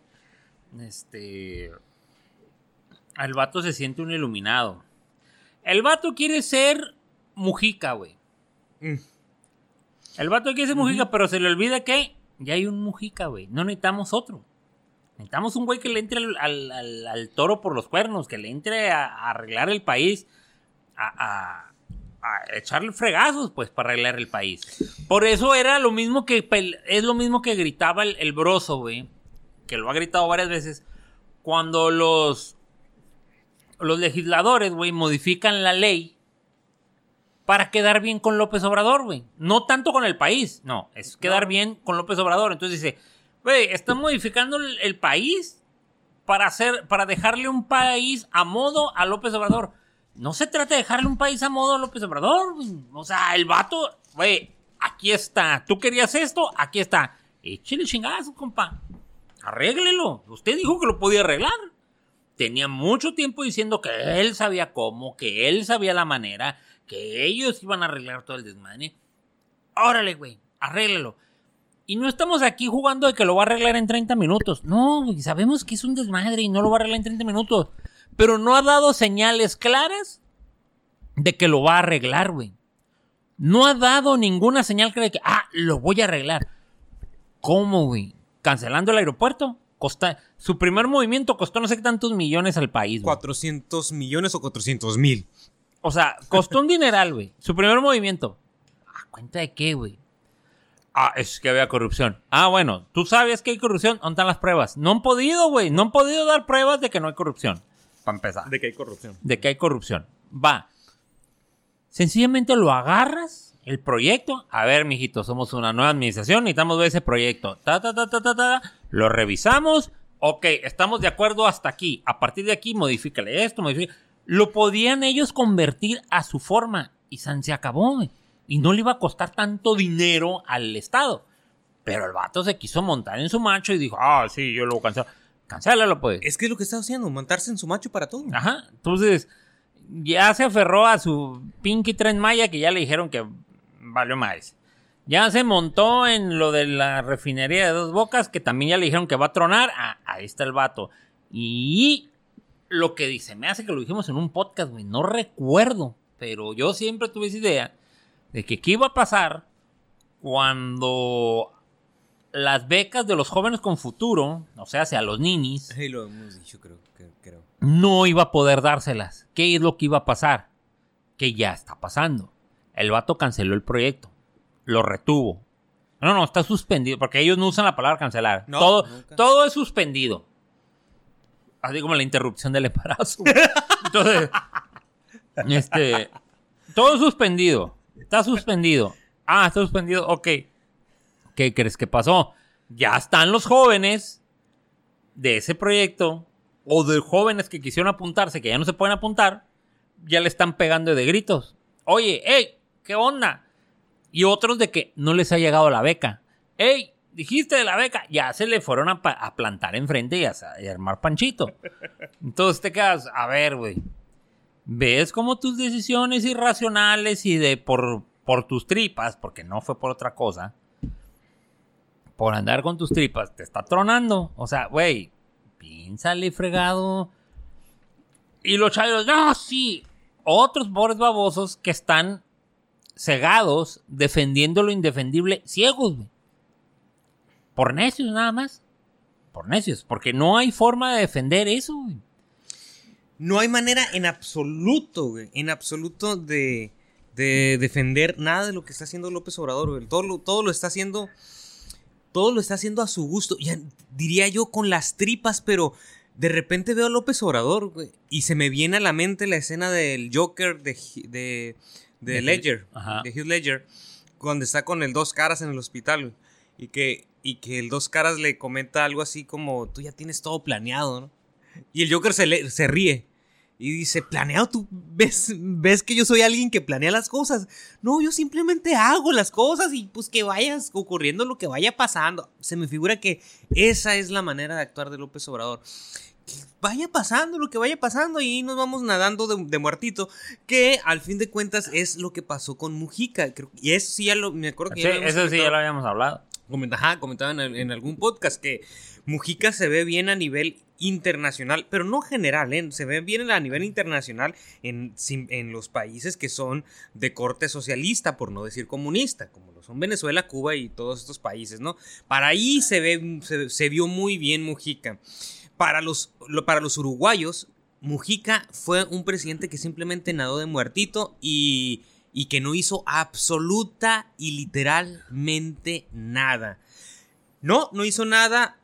este, el vato se siente un iluminado. El vato quiere ser Mujica, güey. Mm. El vato quiere ser Mujica, pero se le olvida que ya hay un Mujica, güey. No necesitamos otro. Necesitamos un güey que le entre al, al- al- al toro por los cuernos, que le entre a, a arreglar el país, a, a- a echarle fregazos, pues, para arreglar el país. Por eso era lo mismo que, es lo mismo que gritaba el, el broso, güey, que lo ha gritado varias veces, cuando los, los legisladores, güey, modifican la ley para quedar bien con López Obrador, güey. No tanto con el país, no, es quedar bien con López Obrador. Entonces dice, güey, están modificando el, el país para hacer, para dejarle un país a modo a López Obrador. No se trata de dejarle un país a modo a López Obrador, güey. O sea, el vato, güey, aquí está. Tú querías esto, aquí está. Échale chingazo, compa. Arréglelo. Usted dijo que lo podía arreglar. Tenía mucho tiempo diciendo que él sabía cómo, que él sabía la manera, que ellos iban a arreglar todo el desmadre. Órale, güey, arréglelo. Y no estamos aquí jugando de que lo va a arreglar en 30 minutos. No, güey, sabemos que es un desmadre y no lo va a arreglar en 30 minutos. Pero no ha dado señales claras de que lo va a arreglar, güey. No ha dado ninguna señal clara de que, ah, lo voy a arreglar. ¿Cómo, güey? ¿Cancelando el aeropuerto? Costa, su primer movimiento costó no sé tantos millones al país, güey. 400 millones o 400 mil. O sea, costó un dineral, güey. Su primer movimiento. ¿A cuenta de qué, güey? Ah, es que había corrupción. Ah, bueno, tú sabes que hay corrupción. ¿Dónde están las pruebas? No han podido, güey. No han podido dar pruebas de que no hay corrupción. Para empezar. De que hay corrupción. De que hay corrupción. Va. Sencillamente lo agarras, el proyecto. A ver, mijito, somos una nueva administración, necesitamos ver ese proyecto. Ta, ta, ta, ta, ta, ta. Lo revisamos. Ok, estamos de acuerdo hasta aquí. A partir de aquí, modifícale esto, modifícale. Lo podían ellos convertir a su forma. Y san se acabó. Y no le iba a costar tanto dinero al Estado. Pero el vato se quiso montar en su macho y dijo, ah, sí, yo lo cancelo. Cancélalo, pues. Es que es lo que está haciendo, montarse en su macho para todo. Ajá. Entonces, ya se aferró a su Pinky Tren Maya que ya le dijeron que valió más. Ya se montó en lo de la refinería de dos bocas que también ya le dijeron que va a tronar. Ah, ahí está el vato. Y lo que dice, me hace que lo dijimos en un podcast, güey. No recuerdo, pero yo siempre tuve esa idea de que qué iba a pasar cuando las becas de los jóvenes con futuro, o sea, sea los ninis, Sí, lo hemos dicho, creo. que- creo. no iba a poder dárselas. ¿Qué es lo que iba a pasar? Que ya está pasando. El vato canceló el proyecto. Lo retuvo. No, no, está suspendido. Porque ellos no usan la palabra cancelar. No, todo, nunca. todo es suspendido. Así como la interrupción del embarazo. (laughs) Entonces, este. Todo es suspendido. Está suspendido. Ah, está suspendido. Ok. ¿Qué crees que pasó? Ya están los jóvenes de ese proyecto o de jóvenes que quisieron apuntarse, que ya no se pueden apuntar, ya le están pegando de gritos. Oye, hey, ¿qué onda? Y otros de que no les ha llegado la beca. Hey, dijiste de la beca, ya se le fueron a, plantar enfrente y a, armar panchito. Entonces te quedas, a ver, güey. ¿Ves cómo tus decisiones irracionales y de por, por tus tripas, porque no fue por otra cosa, por andar con tus tripas, te está tronando? O sea, güey, piénsale fregado. Y los chavos, no, sí. Otros pobres babosos que están cegados defendiendo lo indefendible, ciegos, güey. Por necios nada más. Por necios, porque no hay forma de defender eso, güey. No hay manera en absoluto, güey. En absoluto de, de defender nada de lo que está haciendo López Obrador, güey. Todo lo, todo lo está haciendo. Todo lo está haciendo a su gusto. Diría yo con las tripas, pero de repente veo a López Obrador, güey. Y se me viene a la mente la escena del Joker de, de De Ledger. Ajá. De Heath Ledger. Cuando está con el dos caras en el hospital. Y que, y que el dos caras le comenta algo así como: Tú ya tienes todo planeado, ¿no? Y el Joker se, le- se ríe. Y dice, planeado, tú ves, ves que yo soy alguien que planea las cosas. No, yo simplemente hago las cosas y pues que vayas ocurriendo lo que vaya pasando. Se me figura que esa es la manera de actuar de López Obrador. Vaya pasando lo que vaya pasando y nos vamos nadando de, de muertito. Que al fin de cuentas es lo que pasó con Mujica. Creo- y eso sí ya lo, me acuerdo que Sí, ya lo habíamos eso sí, ya lo habíamos hablado. Comentaba en, en algún podcast que Mujica se ve bien a nivel internacional, pero no general, ¿eh? se ve bien a nivel internacional en, en, los países que son de corte socialista, por no decir comunista, como lo son Venezuela, Cuba y todos estos países, ¿no? Para ahí se, ve, se, vio muy bien Mujica. Para los, para los uruguayos, Mujica fue un presidente que simplemente nadó de muertito y, y que no hizo absoluta y literalmente nada. No, no hizo nada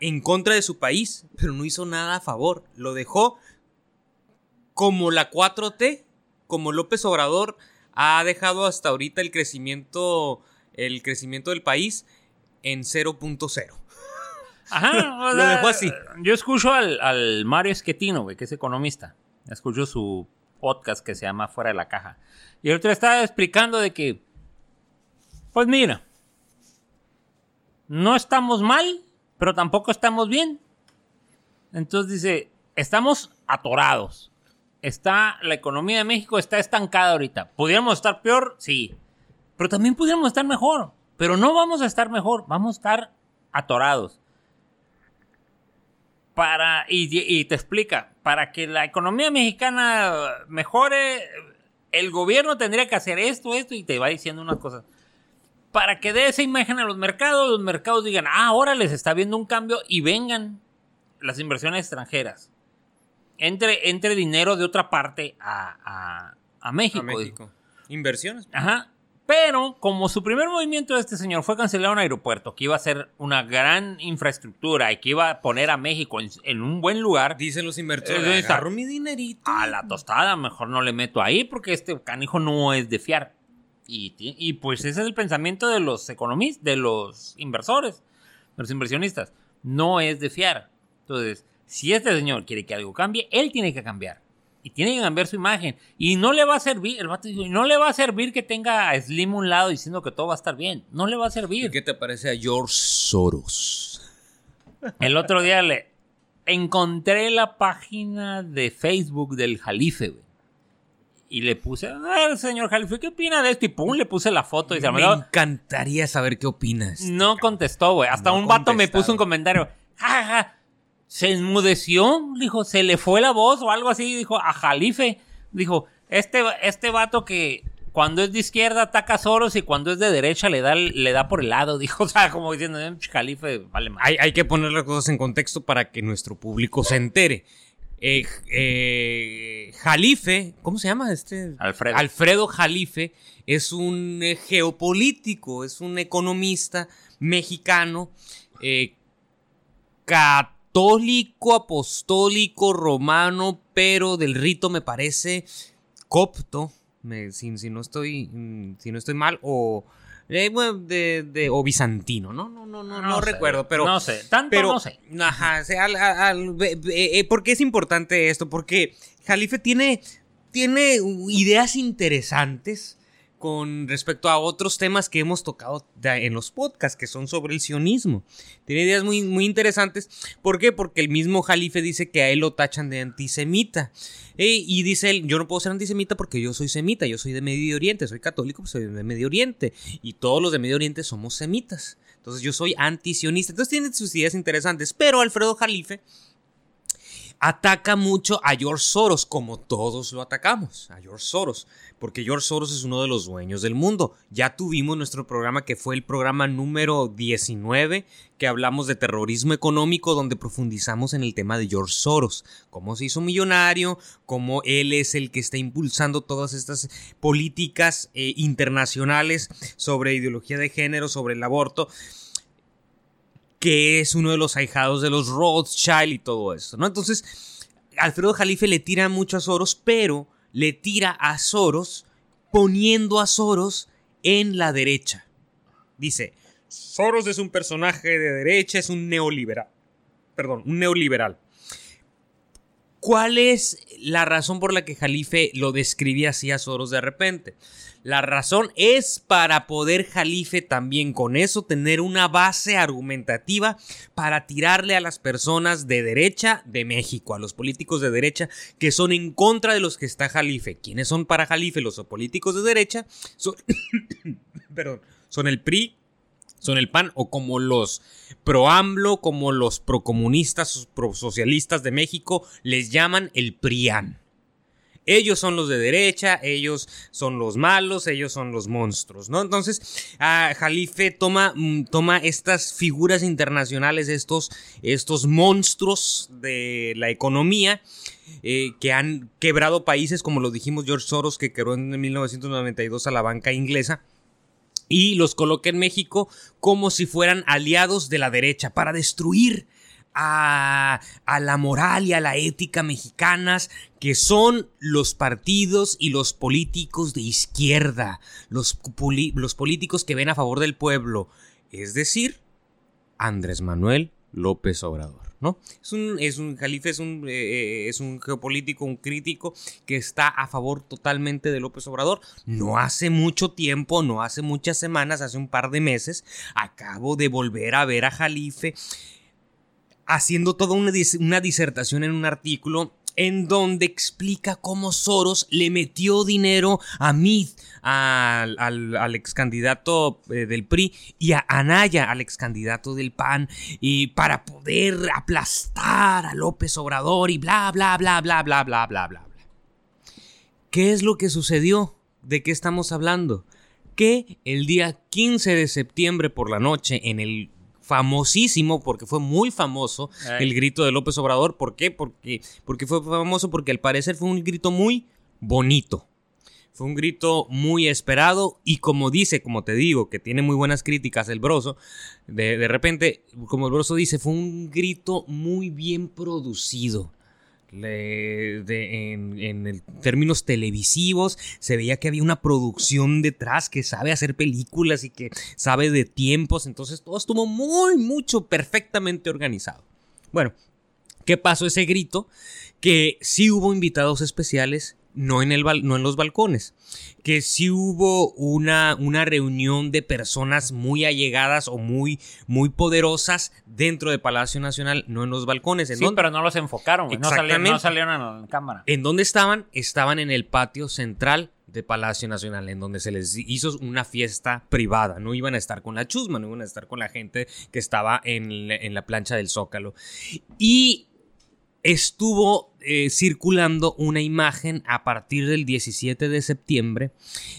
en contra de su país, pero no hizo nada a favor. Lo dejó como la 4T, como López Obrador ha dejado hasta ahorita el crecimiento, el crecimiento del país en 0.0. Ajá, (laughs) lo dejó así. Yo escucho al, Mario Esquetino, que es economista. Escucho su podcast que se llama Fuera de la Caja. Y el otro estaba explicando de que, pues mira, no estamos mal, pero tampoco estamos bien. Entonces dice, estamos atorados. Está, la economía de México está estancada ahorita. ¿Pudiéramos estar peor? Sí. Pero también pudiéramos estar mejor. Pero no vamos a estar mejor, vamos a estar atorados. Para, y, y te explica, para que la economía mexicana mejore, el gobierno tendría que hacer esto, esto, y te va diciendo unas cosas para que dé esa imagen a los mercados, los mercados digan, ah, ahora les está viendo un cambio y vengan las inversiones extranjeras. Entre, entre dinero de otra parte a, México. A México. Inversiones. Ajá. Pero como su primer movimiento de este señor fue cancelar un aeropuerto que iba a ser una gran infraestructura y que iba a poner a México en, un buen lugar. Dicen los inversores, agarro mi dinerito. A la tostada, mejor no le meto ahí porque este canijo no es de fiar. Y, pues ese es el pensamiento de los economistas, de los inversores, de los inversionistas. No es de fiar. Entonces, si este señor quiere que algo cambie, él tiene que cambiar. Y tiene que cambiar su imagen. Y no le va a servir, el vato dijo, no le va a servir que tenga a Slim un lado diciendo que todo va a estar bien. No le va a servir. ¿Y qué te parece a George Soros? El otro día le encontré la página de Facebook del Jalife, güey. Y le puse, a ver, señor Jalife, ¿qué opina de esto? Y pum, le puse la foto. Y se me encantaría saber qué opinas. No contestó, güey. Hasta un vato me puso un comentario. Ja, ja, se enmudeció, dijo, se le fue la voz o algo así. Dijo, a Jalife. Dijo, este, este vato que cuando es de izquierda ataca a Soros y cuando es de derecha le da, le da por el lado. (laughs) Dijo, o sea, como diciendo, eh, Jalife, vale más. Hay, hay que poner las cosas en contexto para que nuestro público se entere. Eh, eh, Jalife, ¿cómo se llama este? Alfredo. Alfredo Jalife es un eh, geopolítico, es un economista mexicano, católico, apostólico, romano, pero del rito me parece copto, si, no estoy, mm, si no estoy mal, o de, de, o bizantino, ¿no? No, no, no, no, recuerdo, pero. No sé, tanto no sé. Ajá, eh, ¿por qué es importante esto? Porque Jalife tiene, tiene ideas interesantes con respecto a otros temas que hemos tocado en los podcasts, que son sobre el sionismo. Tiene ideas muy, muy interesantes. ¿Por qué? Porque el mismo Jalife dice que a él lo tachan de antisemita. y dice él, yo no puedo ser antisemita porque yo soy semita, yo soy de Medio Oriente, soy católico, pues soy de Medio Oriente. Y todos los de Medio Oriente somos semitas. Entonces yo soy antisionista. Entonces tiene sus ideas interesantes. Pero Alfredo Jalife ataca mucho a George Soros, como todos lo atacamos, a George Soros, porque George Soros es uno de los dueños del mundo. Ya tuvimos nuestro programa que fue el programa número 19, que hablamos de terrorismo económico, donde profundizamos en el tema de George Soros, cómo se hizo millonario, cómo él es el que está impulsando todas estas políticas eh, internacionales sobre ideología de género, sobre el aborto que es uno de los ahijados de los Rothschild y todo eso, ¿no? Entonces, Alfredo Jalife le tira mucho a Soros, pero le tira a Soros poniendo a Soros en la derecha. Dice, Soros es un personaje de derecha, es un neoliberal. Perdón, un neoliberal. ¿Cuál es la razón por la que Jalife lo describía así a Soros de repente? La razón es para poder Jalife también con eso tener una base argumentativa para tirarle a las personas de derecha de México, a los políticos de derecha que son en contra de los que está Jalife. ¿Quiénes son para Jalife los políticos de derecha? Son, (coughs) perdón, son el PRI, son el PAN, o como los pro-AMLO, como los procomunistas, pro-socialistas de México, les llaman el PRIAN. Ellos son los de derecha, ellos son los malos, ellos son los monstruos, ¿no? Entonces, Jalife toma, mm, toma estas figuras internacionales, estos, estos monstruos de la economía, eh, que han quebrado países, como lo dijimos George Soros, que quebró en 1992 a la banca inglesa, y los coloca en México como si fueran aliados de la derecha para destruir a, la moral y a la ética mexicanas, que son los partidos y los políticos de izquierda, los, los políticos que ven a favor del pueblo, es decir, Andrés Manuel López Obrador. ¿No? Es un, es un Jalife, es un, eh, eh, es un geopolítico, un crítico que está a favor totalmente de López Obrador. No hace mucho tiempo, no hace muchas semanas, hace un par de meses, acabo de volver a ver a Jalife haciendo toda una, una disertación en un artículo en donde explica cómo Soros le metió dinero a Meade, al, al, ex candidato eh, del PRI, y a Anaya, al ex candidato del PAN, y para poder aplastar a López Obrador y bla, bla, bla, bla, bla, bla, bla, bla. ¿Qué es lo que sucedió? ¿De qué estamos hablando? Que el día 15 de septiembre por la noche en el famosísimo, porque fue muy famoso el grito de López Obrador. ¿Por qué? Porque, porque fue famoso porque al parecer fue un grito muy bonito. Fue un grito muy esperado y como dice, como te digo, que tiene muy buenas críticas el Broso, de, de repente, como el Broso dice, fue un grito muy bien producido en, términos televisivos, se veía que había una producción detrás que sabe hacer películas y que sabe de tiempos, entonces todo estuvo muy, mucho, perfectamente organizado. Bueno, ¿qué pasó ese grito? Que sí hubo invitados especiales, no en, el, no en los balcones. Que sí hubo una, una reunión de personas muy allegadas o muy, muy poderosas dentro de Palacio Nacional, no en los balcones. ¿En sí, pero no los enfocaron, No, salieron, no salieron cámara. ¿En dónde estaban? Estaban en el patio central de Palacio Nacional, en donde se les hizo una fiesta privada. No iban a estar con la chusma, no iban a estar con la gente que estaba en, en la plancha del Zócalo. Y estuvo eh, circulando una imagen a partir del 17 de septiembre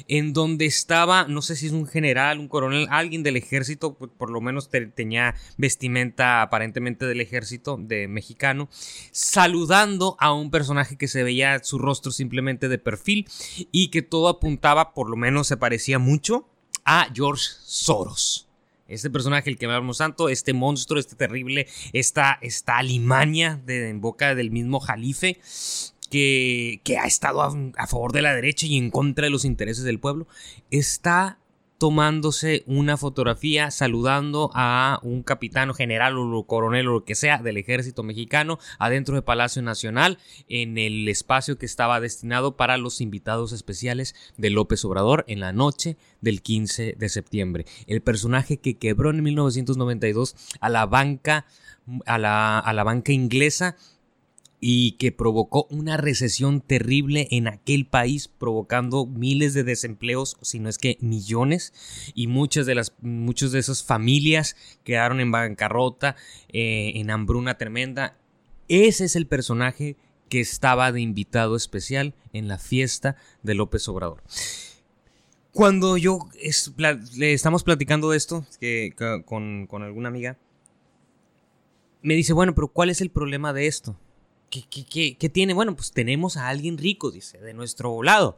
en donde estaba, no sé si es un general, un coronel, alguien del ejército, por, lo menos tenía vestimenta aparentemente del ejército de mexicano, saludando a un personaje que se veía su rostro simplemente de perfil y que todo apuntaba, por lo menos se parecía mucho, a George Soros. Este personaje, el que hablamos tanto, este monstruo, este terrible, esta, esta alimaña de, en boca del mismo Jalife, que, que ha estado a, favor de la derecha y en contra de los intereses del pueblo, está tomándose una fotografía saludando a un capitán o general o coronel o lo que sea del ejército mexicano adentro de Palacio Nacional en el espacio que estaba destinado para los invitados especiales de López Obrador en la noche del 15 de septiembre. El personaje que quebró en 1992 a la banca a la, a la banca inglesa y que provocó una recesión terrible en aquel país, provocando miles de desempleos, si no es que millones, y muchas de las muchas de esas familias quedaron en bancarrota, eh, en hambruna tremenda. Ese es el personaje que estaba de invitado especial en la fiesta de López Obrador. Cuando yo le estamos platicando de esto que, con, con alguna amiga, me dice, bueno, pero ¿cuál es el problema de esto? ¿Qué, tiene? Bueno, pues tenemos a alguien rico, dice, de nuestro lado.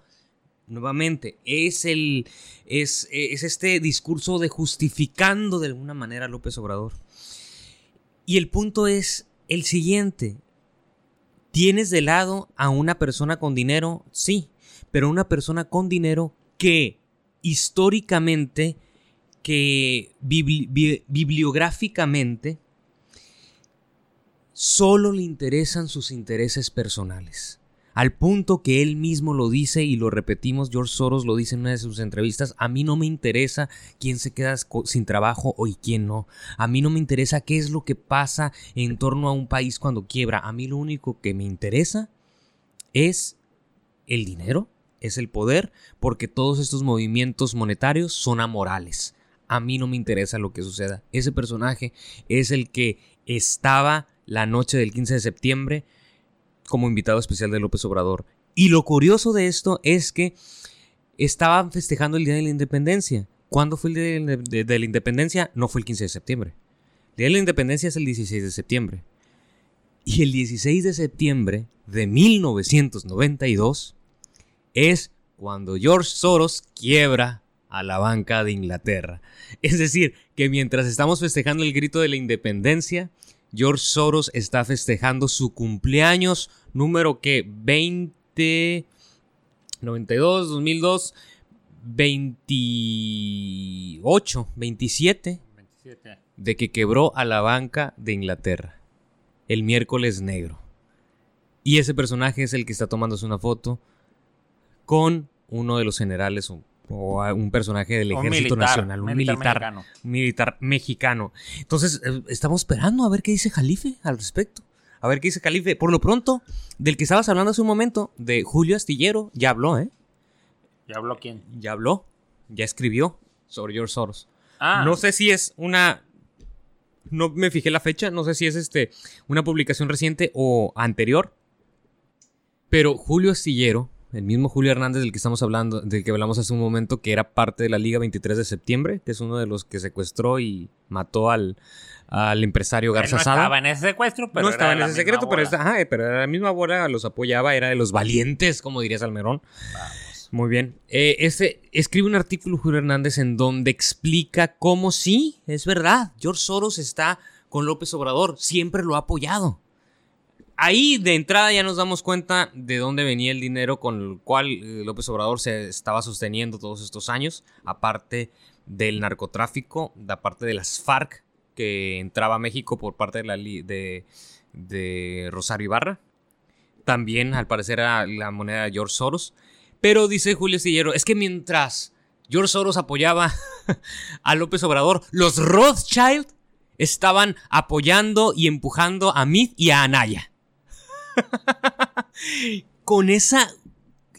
Nuevamente, es, el, es, es este discurso de justificando de alguna manera a López Obrador. Y el punto es el siguiente. ¿Tienes de lado a una persona con dinero? Sí, pero una persona con dinero que históricamente, que bibliográficamente, solo le interesan sus intereses personales. Al punto que él mismo lo dice y lo repetimos, George Soros lo dice en una de sus entrevistas, a mí no me interesa quién se queda sin trabajo y quién no. A mí no me interesa qué es lo que pasa en torno a un país cuando quiebra. A mí lo único que me interesa es el dinero, es el poder, porque todos estos movimientos monetarios son amorales a mí no me interesa lo que suceda. Ese personaje es el que estaba la noche del 15 de septiembre como invitado especial de López Obrador. Y lo curioso de esto es que estaban festejando el Día de la Independencia. ¿Cuándo fue el Día de, la Independencia? No fue el 15 de septiembre. El Día de la Independencia es el 16 de septiembre. Y el 16 de septiembre de 1992 es cuando George Soros quiebra a la banca de Inglaterra. Es decir, que mientras estamos festejando el grito de la independencia, George Soros está festejando su cumpleaños número que 20 92 2002 28 27 de que quebró a la banca de Inglaterra el miércoles negro. Y ese personaje es el que está tomándose una foto con uno de los generales o, un personaje del ejército nacional, un militar, mexicano. militar mexicano. Entonces, eh, estamos esperando a ver qué dice Jalife al respecto. A ver qué dice Jalife. Por lo pronto, del que estabas hablando hace un momento, de Julio Astillero, ya habló, ¿eh? ¿Ya habló quién? Ya habló, ya escribió sobre George Soros. Ah. No sé si es una no me fijé la fecha, no sé si es este una publicación reciente o anterior. Pero Julio Astillero el mismo Julio Hernández del que estamos hablando, del que hablamos hace un momento, que era parte de la Liga 23 de septiembre, que es uno de los que secuestró y mató al, al empresario Garza no estaba en ese secuestro, pero no estaba en ese secreto, pero, pero era la misma bola, los apoyaba, era de los valientes, como diría Salmerón. Muy bien. Eh, ese, escribe un artículo Julio Hernández en donde explica cómo sí, es verdad, George Soros está con López Obrador, siempre lo ha apoyado ahí de entrada ya nos damos cuenta de dónde venía el dinero con el cual eh, López Obrador se estaba sosteniendo todos estos años, aparte del narcotráfico, aparte de las FARC que entraba a México por parte de, Rosario Ibarra. También, al parecer, era la moneda de George Soros. Pero dice Julio Sillero, es que mientras George Soros apoyaba (laughs) a López Obrador, los Rothschild estaban apoyando y empujando a Mid y a Anaya. (laughs) con esa,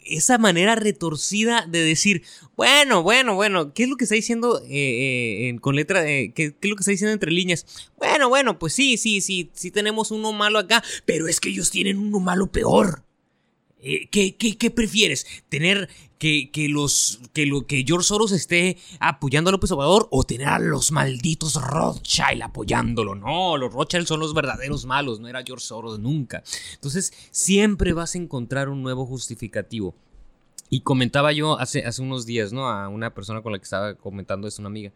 esa manera retorcida de decir, bueno, bueno, bueno, ¿qué es lo que está diciendo eh, eh, con letra, ¿qué, ¿qué, es lo que está diciendo entre líneas? Bueno, bueno, pues sí, sí, sí, sí tenemos uno malo acá, pero es que ellos tienen uno malo peor. Eh, ¿qué, qué, prefieres? ¿Tener que, los, que, lo, que George Soros esté apoyando a López Obrador o tener a los malditos Rothschild apoyándolo? No, los Rothschild son los verdaderos malos, no era George Soros nunca. Entonces, siempre vas a encontrar un nuevo justificativo. Y comentaba yo hace, hace unos días, ¿no? A una persona con la que estaba comentando, es una amiga.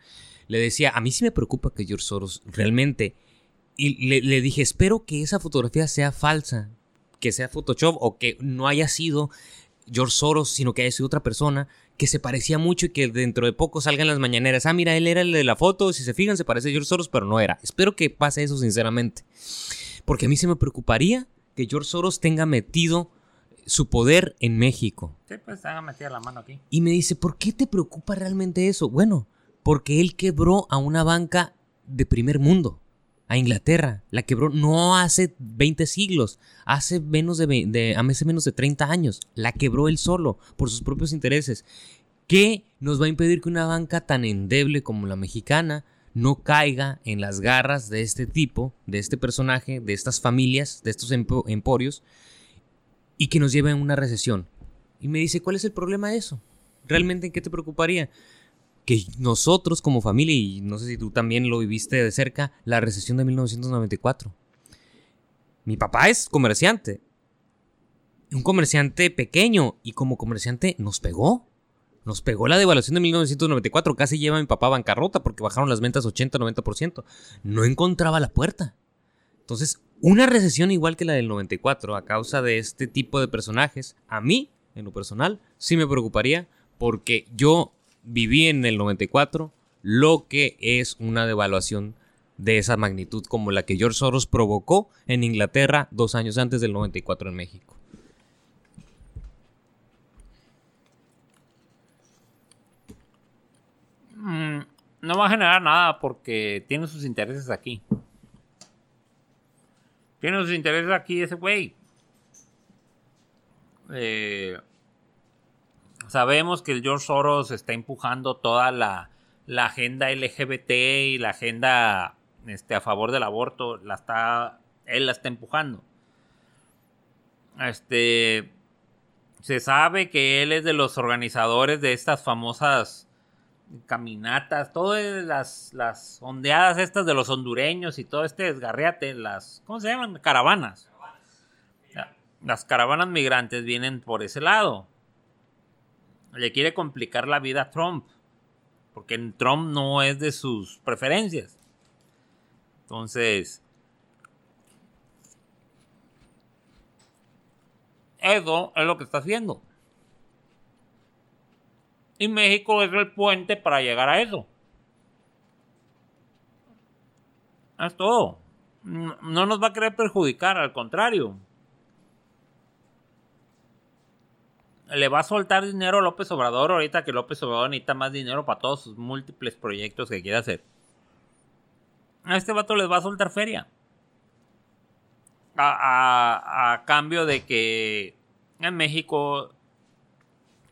Le decía, a mí sí me preocupa que George Soros realmente... Y le, le dije, espero que esa fotografía sea falsa, que sea Photoshop o que no haya sido George Soros, sino que haya sido otra persona que se parecía mucho y que dentro de poco salgan las mañaneras. Ah, mira, él era el de la foto, si se fijan, se parece a George Soros, pero no era. Espero que pase eso, sinceramente. Porque a mí se me preocuparía que George Soros tenga metido su poder en México. Sí, pues tenga metida la mano aquí. Y me dice, ¿por qué te preocupa realmente eso? Bueno, porque él quebró a una banca de primer mundo a Inglaterra. La quebró no hace 20 siglos, hace menos de, hace menos de 30 años. La quebró él solo, por sus propios intereses. ¿Qué nos va a impedir que una banca tan endeble como la mexicana no caiga en las garras de este tipo, de este personaje, de estas familias, de estos emporios, y que nos lleve a una recesión? Y me dice, ¿cuál es el problema de eso? ¿Realmente en qué te preocuparía? Que nosotros como familia, y no sé si tú también lo viviste de cerca, la recesión de 1994. Mi papá es comerciante. Un comerciante pequeño y como comerciante nos pegó. Nos pegó la devaluación de 1994. Casi lleva a mi papá a bancarrota porque bajaron las ventas 80-90%. No encontraba la puerta. Entonces, una recesión igual que la del 94 a causa de este tipo de personajes, a mí, en lo personal, sí me preocuparía porque yo viví en el 94 lo que es una devaluación de esa magnitud como la que George Soros provocó en Inglaterra dos años antes del 94 en México. Mm, no va a generar nada porque tiene sus intereses aquí. Tiene sus intereses aquí ese güey. Eh, Sabemos que el George Soros está empujando toda la, la agenda LGBT y la agenda este, a favor del aborto, la está, él la está empujando. Este, se sabe que él es de los organizadores de estas famosas caminatas, todas las, las ondeadas estas de los hondureños y todo este desgarriate, las, ¿cómo se llaman? Caravanas. Las caravanas migrantes vienen por ese lado. Le quiere complicar la vida a Trump, porque Trump no es de sus preferencias. Entonces, eso es lo que está haciendo. Y México es el puente para llegar a eso. Es todo. No nos va a querer perjudicar, al contrario. Le va a soltar dinero a López Obrador ahorita que López Obrador necesita más dinero para todos sus múltiples proyectos que quiere hacer. A este vato les va a soltar feria. A, a cambio de que en México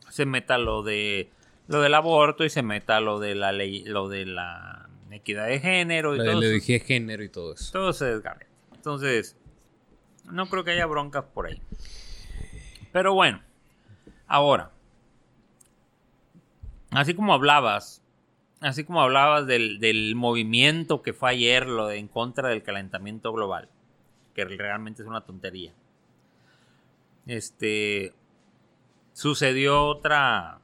se meta lo de lo del aborto y se meta lo de la ley, lo de la equidad de género y la todo. de género y todo eso. Todo se desgarre. Entonces, no creo que haya broncas por ahí. Pero bueno, ahora, así como hablabas, así como hablabas del, del movimiento que fue ayer, lo de en contra del calentamiento global, que realmente es una tontería. Este sucedió otra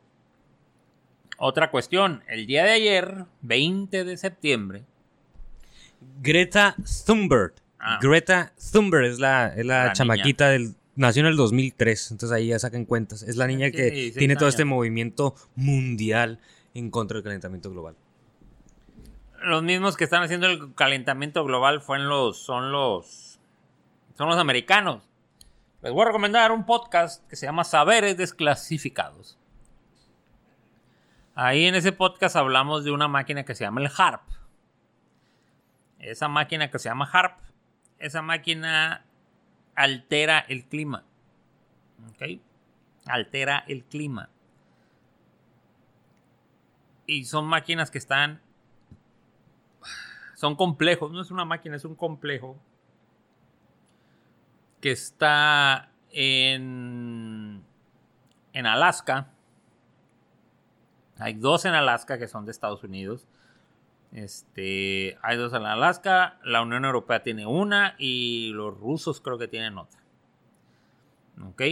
otra cuestión, el día de ayer, 20 de septiembre. Greta Thunberg. Ah. Greta Thunberg es la, es la, La chamaquita del... Nació en el 2003, entonces ahí ya sacan cuentas. Es la niña Sí, que tiene todo este movimiento mundial en contra del calentamiento global. Los mismos que están haciendo el calentamiento global fueron los, son los, son los americanos. Les voy a recomendar un podcast que se llama Saberes Desclasificados. Ahí en ese podcast hablamos de una máquina que se llama el HARP. Esa máquina que se llama HARP, esa máquina altera el clima. ¿Ok? Altera el clima. Y son máquinas que están... Son complejos, no es una máquina, es un complejo. Que está en... En Alaska. Hay dos en Alaska que son de Estados Unidos. Este, hay dos en Alaska. La Unión Europea tiene una y los rusos creo que tienen otra. Ok,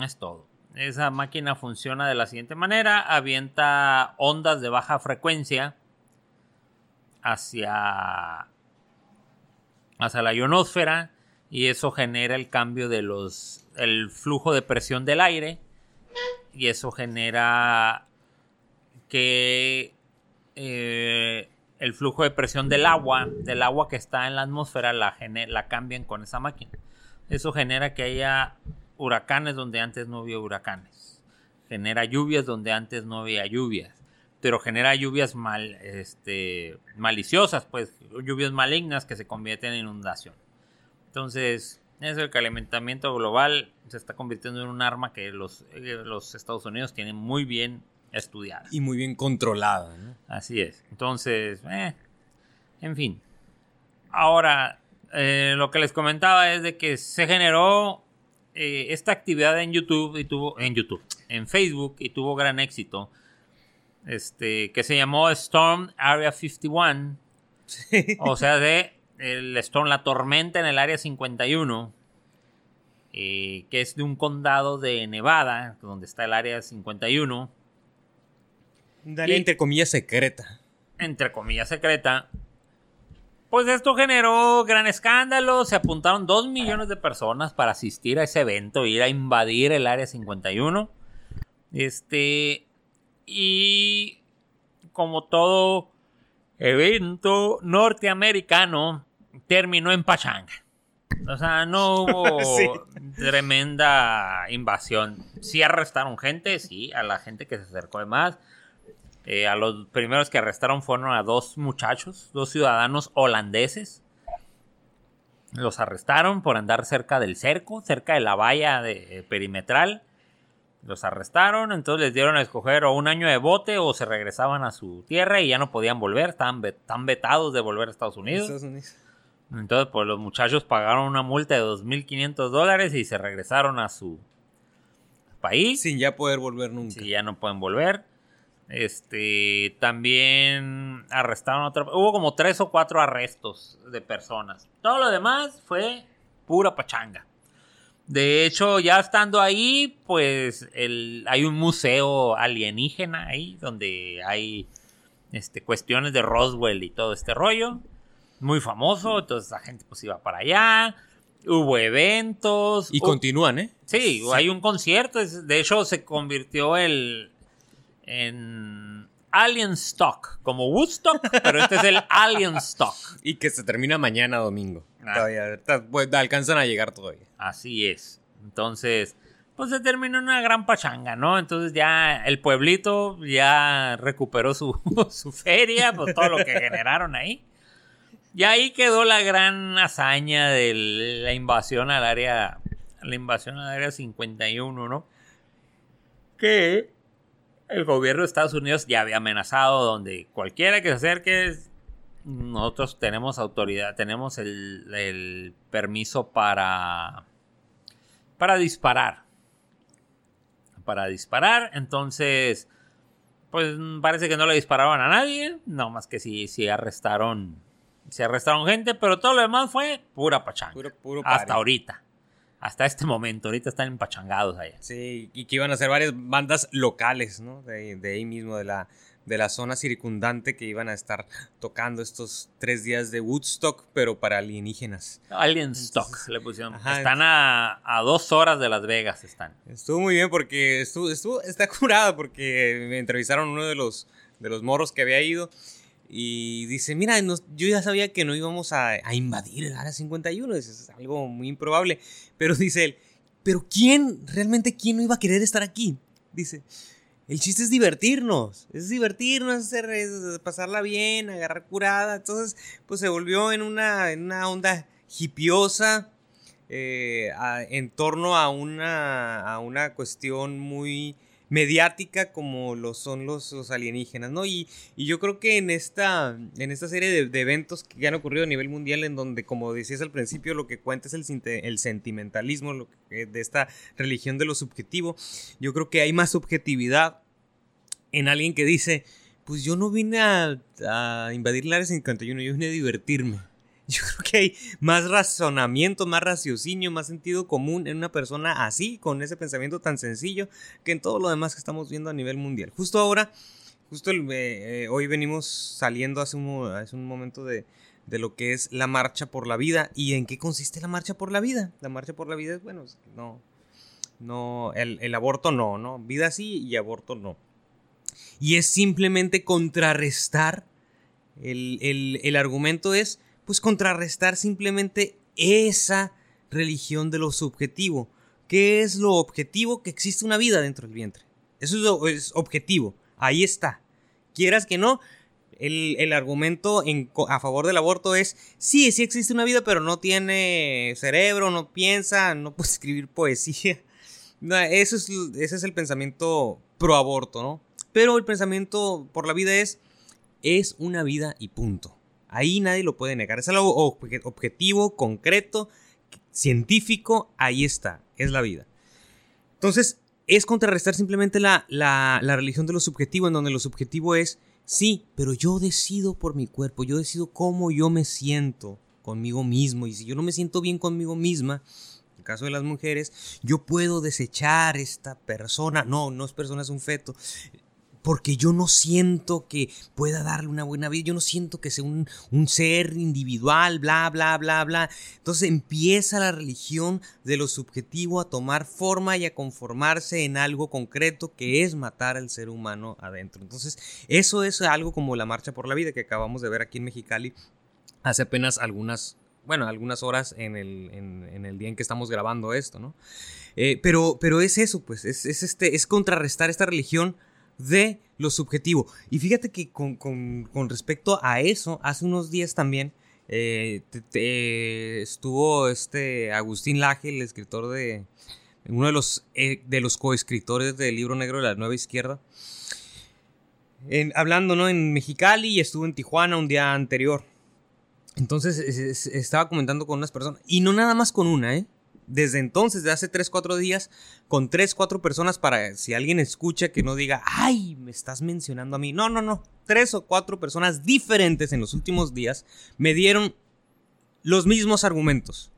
es todo. Esa máquina funciona de la siguiente manera: avienta ondas de baja frecuencia hacia, hacia la ionosfera y eso genera el cambio de los, el flujo de presión del aire y eso genera que eh, el flujo de presión del agua, del agua que está en la atmósfera, la, la cambian con esa máquina. Eso genera que haya huracanes donde antes no había huracanes. Genera lluvias donde antes no había lluvias. Pero genera lluvias mal, este, maliciosas, pues lluvias malignas que se convierten en inundación. Entonces, eso el calentamiento global se está convirtiendo en un arma que los, eh, los Estados Unidos tienen muy bien estudiada. Y muy bien controlada, ¿no? Así es. Entonces, eh, en fin. Ahora, eh, lo que les comentaba es de que se generó eh, esta actividad en YouTube y tuvo en YouTube, en Facebook y tuvo gran éxito. Este, que se llamó Storm Area 51. O sea, de el Storm, la tormenta en el área 51. eh, que es de un condado de Nevada, donde está el área 51 Y- entre comillas, secreta. entre comillas, secreta. Pues esto generó gran escándalo. Se apuntaron 2 millones de personas para asistir a ese evento, ir a invadir el área 51. Este. Y como todo evento norteamericano, terminó en pachanga. O sea, no (laughs) hubo Sí. tremenda invasión. Sí arrestaron gente, sí, a la gente que se acercó de más. Eh, a los primeros que arrestaron fueron a dos muchachos, dos ciudadanos holandeses. Los arrestaron por andar cerca del cerco, cerca de la valla de- eh, perimetral. Los arrestaron, entonces les dieron a escoger o un año de bote o se regresaban a su tierra y ya no podían volver, estaban tan vetados de volver a Estados Unidos. Entonces, pues los muchachos pagaron una multa de 2.500 dólares y se regresaron a su país. Sin ya poder volver nunca. Sí, ya no pueden volver. Este, también arrestaron otra. Hubo como tres o cuatro arrestos de personas. Todo lo demás fue pura pachanga. De hecho, ya estando ahí, pues el, hay un museo alienígena ahí donde hay este, cuestiones de Roswell y todo este rollo. Muy famoso, entonces la gente pues iba para allá. Hubo eventos. Y continúan, ¿eh? Sí, hay un concierto. De hecho, se convirtió el, en Alien Stock, como Woodstock, pero este es el Alien Stock. Y que se termina mañana domingo. Ah. Todavía, pues, alcanzan a llegar todavía. Así es. Entonces, pues se terminó una gran pachanga, ¿no? Entonces ya el pueblito ya recuperó su, (laughs) su feria, pues todo lo que generaron ahí. Y ahí quedó la gran hazaña de la invasión al área, la invasión al área 51, ¿no? Que el gobierno de Estados Unidos ya había amenazado donde cualquiera que se acerque, nosotros tenemos autoridad, tenemos el, permiso para, para disparar. Para disparar, entonces, pues parece que no le disparaban a nadie, no más que si, si arrestaron, si arrestaron gente, pero todo lo demás fue pura pachanga. hasta ahorita hasta este momento. Ahorita están empachangados allá. Sí, y que iban a ser varias bandas locales, ¿no? De, ahí mismo, de la, de la zona circundante que iban a estar tocando estos tres días de Woodstock, pero para alienígenas. Alienstock le pusieron. están a, a, dos horas de Las Vegas, están. Estuvo muy bien porque estuvo, estuvo, está curado porque me entrevistaron uno de los, de los morros que había ido y dice, mira, yo ya sabía que no íbamos a, invadir el área 51, es algo muy improbable. Pero dice él, pero ¿quién, realmente quién no iba a querer estar aquí? Dice, el chiste es divertirnos, es divertirnos, hacer, pasarla bien, agarrar curada. Entonces, pues se volvió en una, en una onda hipiosa eh, en torno a una, a una cuestión muy mediática como lo son los, alienígenas, ¿no? Y, yo creo que en esta, en esta serie de, eventos que han ocurrido a nivel mundial, en donde, como decías al principio, lo que cuenta es el, el sentimentalismo lo de esta religión de lo subjetivo, yo creo que hay más subjetividad en alguien que dice, pues yo no vine a, a invadir la área 51, yo vine a divertirme. (laughs) Yo creo que hay más razonamiento, más raciocinio, más sentido común en una persona así, con ese pensamiento tan sencillo, que en todo lo demás que estamos viendo a nivel mundial. Justo ahora, justo eh, eh, hoy venimos saliendo hace un, hace un momento de, de, lo que es la marcha por la vida. ¿Y en qué consiste la marcha por la vida? La marcha por la vida es, bueno, no, no, el, el aborto no, ¿no? Vida sí y aborto no. Y es simplemente contrarrestar. El, el, el argumento es pues contrarrestar simplemente esa religión de lo subjetivo. ¿Qué es lo objetivo? Que existe una vida dentro del vientre. Eso es, objetivo. Ahí está. Quieras que no, el, argumento a favor del aborto es, sí, sí existe una vida, pero no tiene cerebro, no piensa, no puede (laughs) escribir poesía. eso es, ese es el pensamiento pro aborto, ¿no? Pero el pensamiento por la vida es, es una vida y punto. Ahí nadie lo puede negar. Es algo objetivo, concreto, científico. Ahí está. Es la vida. Entonces, es contrarrestar simplemente la, la, religión de lo subjetivo, en donde lo subjetivo es, sí, pero yo decido por mi cuerpo, yo decido cómo yo me siento conmigo mismo. Y si yo no me siento bien conmigo misma, en el caso de las mujeres, yo puedo desechar esta persona. No, no es persona, es un feto porque yo no siento que pueda darle una buena vida, yo no siento que sea un, ser individual, bla, bla, bla, bla. Entonces empieza la religión de lo subjetivo a tomar forma y a conformarse en algo concreto que es matar al ser humano adentro. Entonces eso es algo como la marcha por la vida que acabamos de ver aquí en Mexicali hace apenas algunas bueno, algunas horas en el, en, el, día en que estamos grabando esto, ¿no? Eh, pero, pero es eso, pues, es, es, este, es contrarrestar esta religión de lo subjetivo. Y fíjate que con, respecto a eso, hace unos días también eh, estuvo este Agustín Laje, el escritor de, uno de los, eh, de los coescritores del libro negro de la nueva izquierda. hablando ¿no? en Mexicali y estuvo en Tijuana un día anterior. Entonces estaba comentando con unas personas, y no nada más con una, ¿eh? Desde entonces, de hace 3, 4 días, con 3, 4 personas para si alguien escucha que no diga, ay, me estás mencionando a mí. No, no, no. 3 o 4 personas diferentes en los últimos días me dieron los mismos argumentos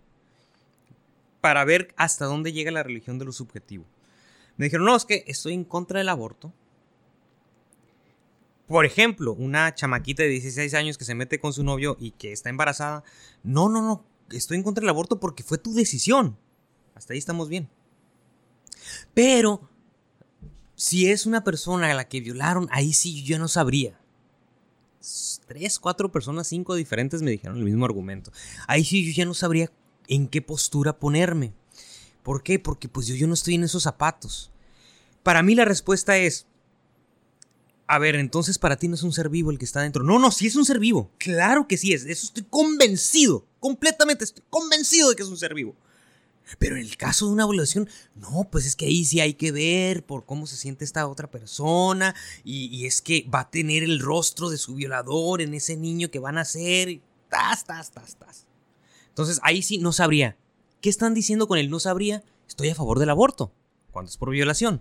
para ver hasta dónde llega la religión de lo subjetivo. Me dijeron, no, es que estoy en contra del aborto. Por ejemplo, una chamaquita de 16 años que se mete con su novio y que está embarazada. No, no, no, estoy en contra del aborto porque fue tu decisión. Hasta ahí estamos bien. Pero, si es una persona a la que violaron, ahí sí yo no sabría. Tres, cuatro personas, cinco diferentes me dijeron el mismo argumento. Ahí sí yo ya no sabría en qué postura ponerme. ¿Por qué? Porque pues yo, yo no estoy en esos zapatos. Para mí la respuesta es, a ver, entonces para ti no es un ser vivo el que está dentro. No, no, sí es un ser vivo. Claro que sí es. Eso estoy convencido. Completamente estoy convencido de que es un ser vivo. Pero en el caso de una violación, no, pues es que ahí sí hay que ver por cómo se siente esta otra persona. Y, es que va a tener el rostro de su violador en ese niño que van a hacer. Tas, tas, tas, tas. Entonces ahí sí no sabría. ¿Qué están diciendo con el no sabría? Estoy a favor del aborto, cuando es por violación.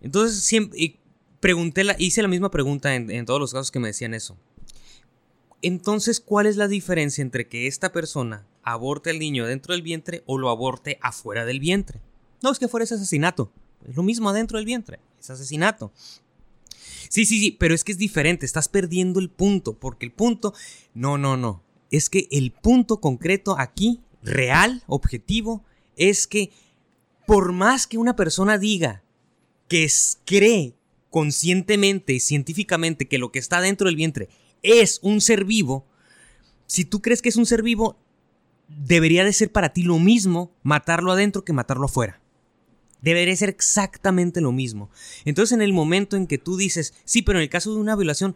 Entonces siempre pregunté la, hice la misma pregunta en todos los casos que me decían eso. Entonces, ¿cuál es la diferencia entre que esta persona aborte al niño dentro del vientre o lo aborte afuera del vientre? No, es que fuera ese asesinato. Es lo mismo adentro del vientre. Es asesinato. Sí, sí, sí, pero es que es diferente. Estás perdiendo el punto. Porque el punto. No, no, no es que el punto concreto aquí, real, objetivo, es que por más que una persona diga que cree conscientemente y científicamente que lo que está dentro del vientre es un ser vivo, si tú crees que es un ser vivo, debería de ser para ti lo mismo matarlo adentro que matarlo afuera. Debería ser exactamente lo mismo. Entonces en el momento en que tú dices, sí, pero en el caso de una violación,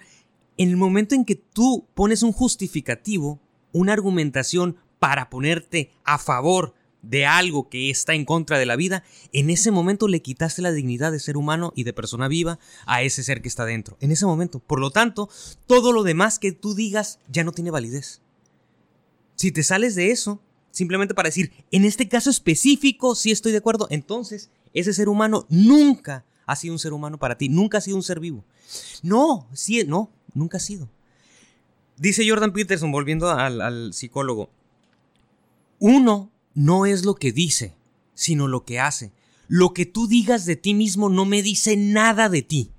en el momento en que tú pones un justificativo, una argumentación para ponerte a favor de algo que está en contra de la vida, en ese momento le quitaste la dignidad de ser humano y de persona viva a ese ser que está dentro. En ese momento. Por lo tanto, todo lo demás que tú digas ya no tiene validez. Si te sales de eso, simplemente para decir, en este caso específico, sí estoy de acuerdo, entonces ese ser humano nunca ha sido un ser humano para ti, nunca ha sido un ser vivo. No, sí, no, nunca ha sido. Dice Jordan Peterson, volviendo al, psicólogo, uno no es lo que dice, sino lo que hace. Lo que tú digas de ti mismo no me dice nada de ti.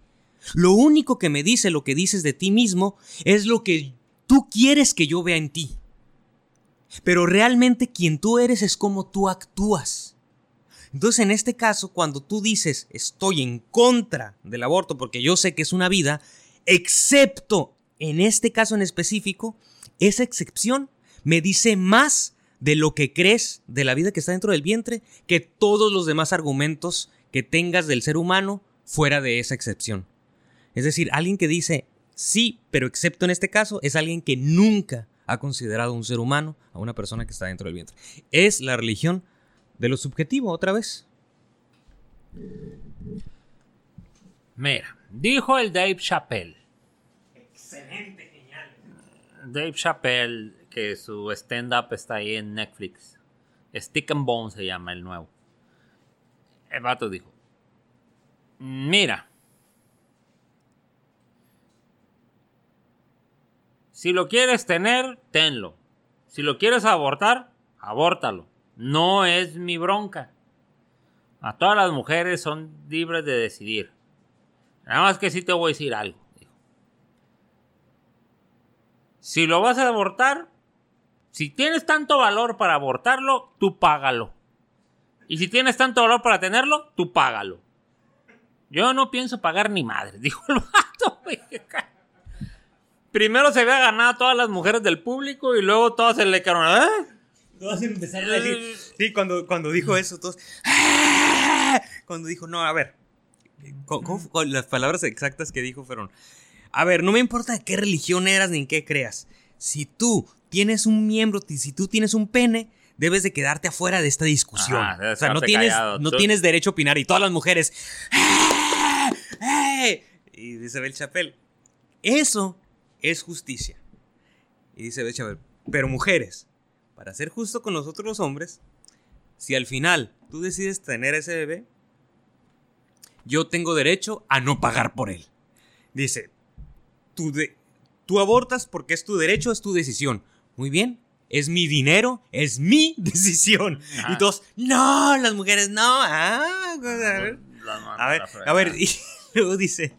Lo único que me dice lo que dices de ti mismo es lo que tú quieres que yo vea en ti. Pero realmente quien tú eres es como tú actúas. Entonces en este caso, cuando tú dices estoy en contra del aborto porque yo sé que es una vida, excepto en este caso en específico, esa excepción me dice más de lo que crees de la vida que está dentro del vientre que todos los demás argumentos que tengas del ser humano fuera de esa excepción. Es decir, alguien que dice sí, pero excepto en este caso, es alguien que nunca ha considerado un ser humano a una persona que está dentro del vientre. Es la religión de lo subjetivo, otra vez. Mira, dijo el Dave Chappelle. Excelente, genial. Dave Chappelle, que su stand-up está ahí en Netflix. Stick and Bone se llama el nuevo. El vato dijo: Mira, si lo quieres tener, tenlo. Si lo quieres abortar, abórtalo. No es mi bronca. A todas las mujeres son libres de decidir. Nada más que sí te voy a decir algo. Si lo vas a abortar, si tienes tanto valor para abortarlo, tú págalo. Y si tienes tanto valor para tenerlo, tú págalo. Yo no pienso pagar ni madre, (laughs) dijo el vato. Primero se había ganado a todas las mujeres del público y luego todas se le quedaron. ¿eh? Todos empezaron a decir. Sí, cuando, cuando dijo eso, todos. ¡Ah! Cuando dijo, no, a ver. las palabras exactas que dijo fueron. A ver, no me importa de qué religión eras ni en qué creas. Si tú tienes un miembro, si tú tienes un pene, debes de quedarte afuera de esta discusión. Ajá, o sea, no quedarte tienes, callado. no Tú- tienes derecho a opinar. Y todas las mujeres. "¡Eh! ¡Eh!". Y dice Bel Chapel, eso es justicia. Y dice Bel Chapel, pero mujeres, para ser justo con nosotros los hombres, si al final tú decides tener ese bebé, yo tengo derecho a no pagar por él. Dice, tú, de- tú abortas porque es tu derecho, es tu decisión. Muy bien, es mi dinero, es mi (laughs) decisión. Ajá. Y todos, no, las mujeres no. Ah, a ver, a ver, a ver, (laughs) y luego dice,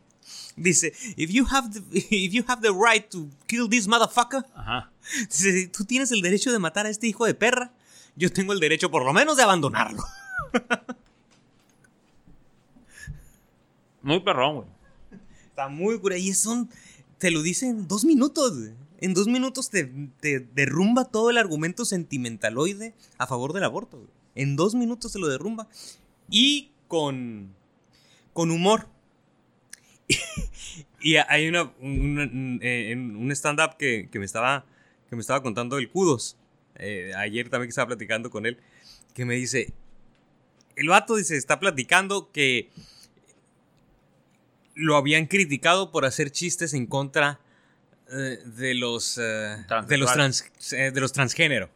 dice, if you have the, if you have the right to kill this motherfucker, Ajá. dice, tú tienes el derecho de matar a este hijo de perra, yo tengo el derecho por lo menos de abandonarlo. Muy perrón, güey. Está muy cura. Y son. Te lo dice en dos minutos. En dos minutos te, derrumba todo el argumento sentimentaloide a favor del aborto. En dos minutos te lo derrumba. Y con. Con humor. (laughs) y hay una. un- un- eh, un stand-up que, que me estaba. Que me estaba contando el Kudos. eh, ayer también que estaba platicando con él. Que me dice. El vato dice, está platicando que lo habían criticado por hacer chistes en contra eh, de los eh, de los trans, eh, de los transgénero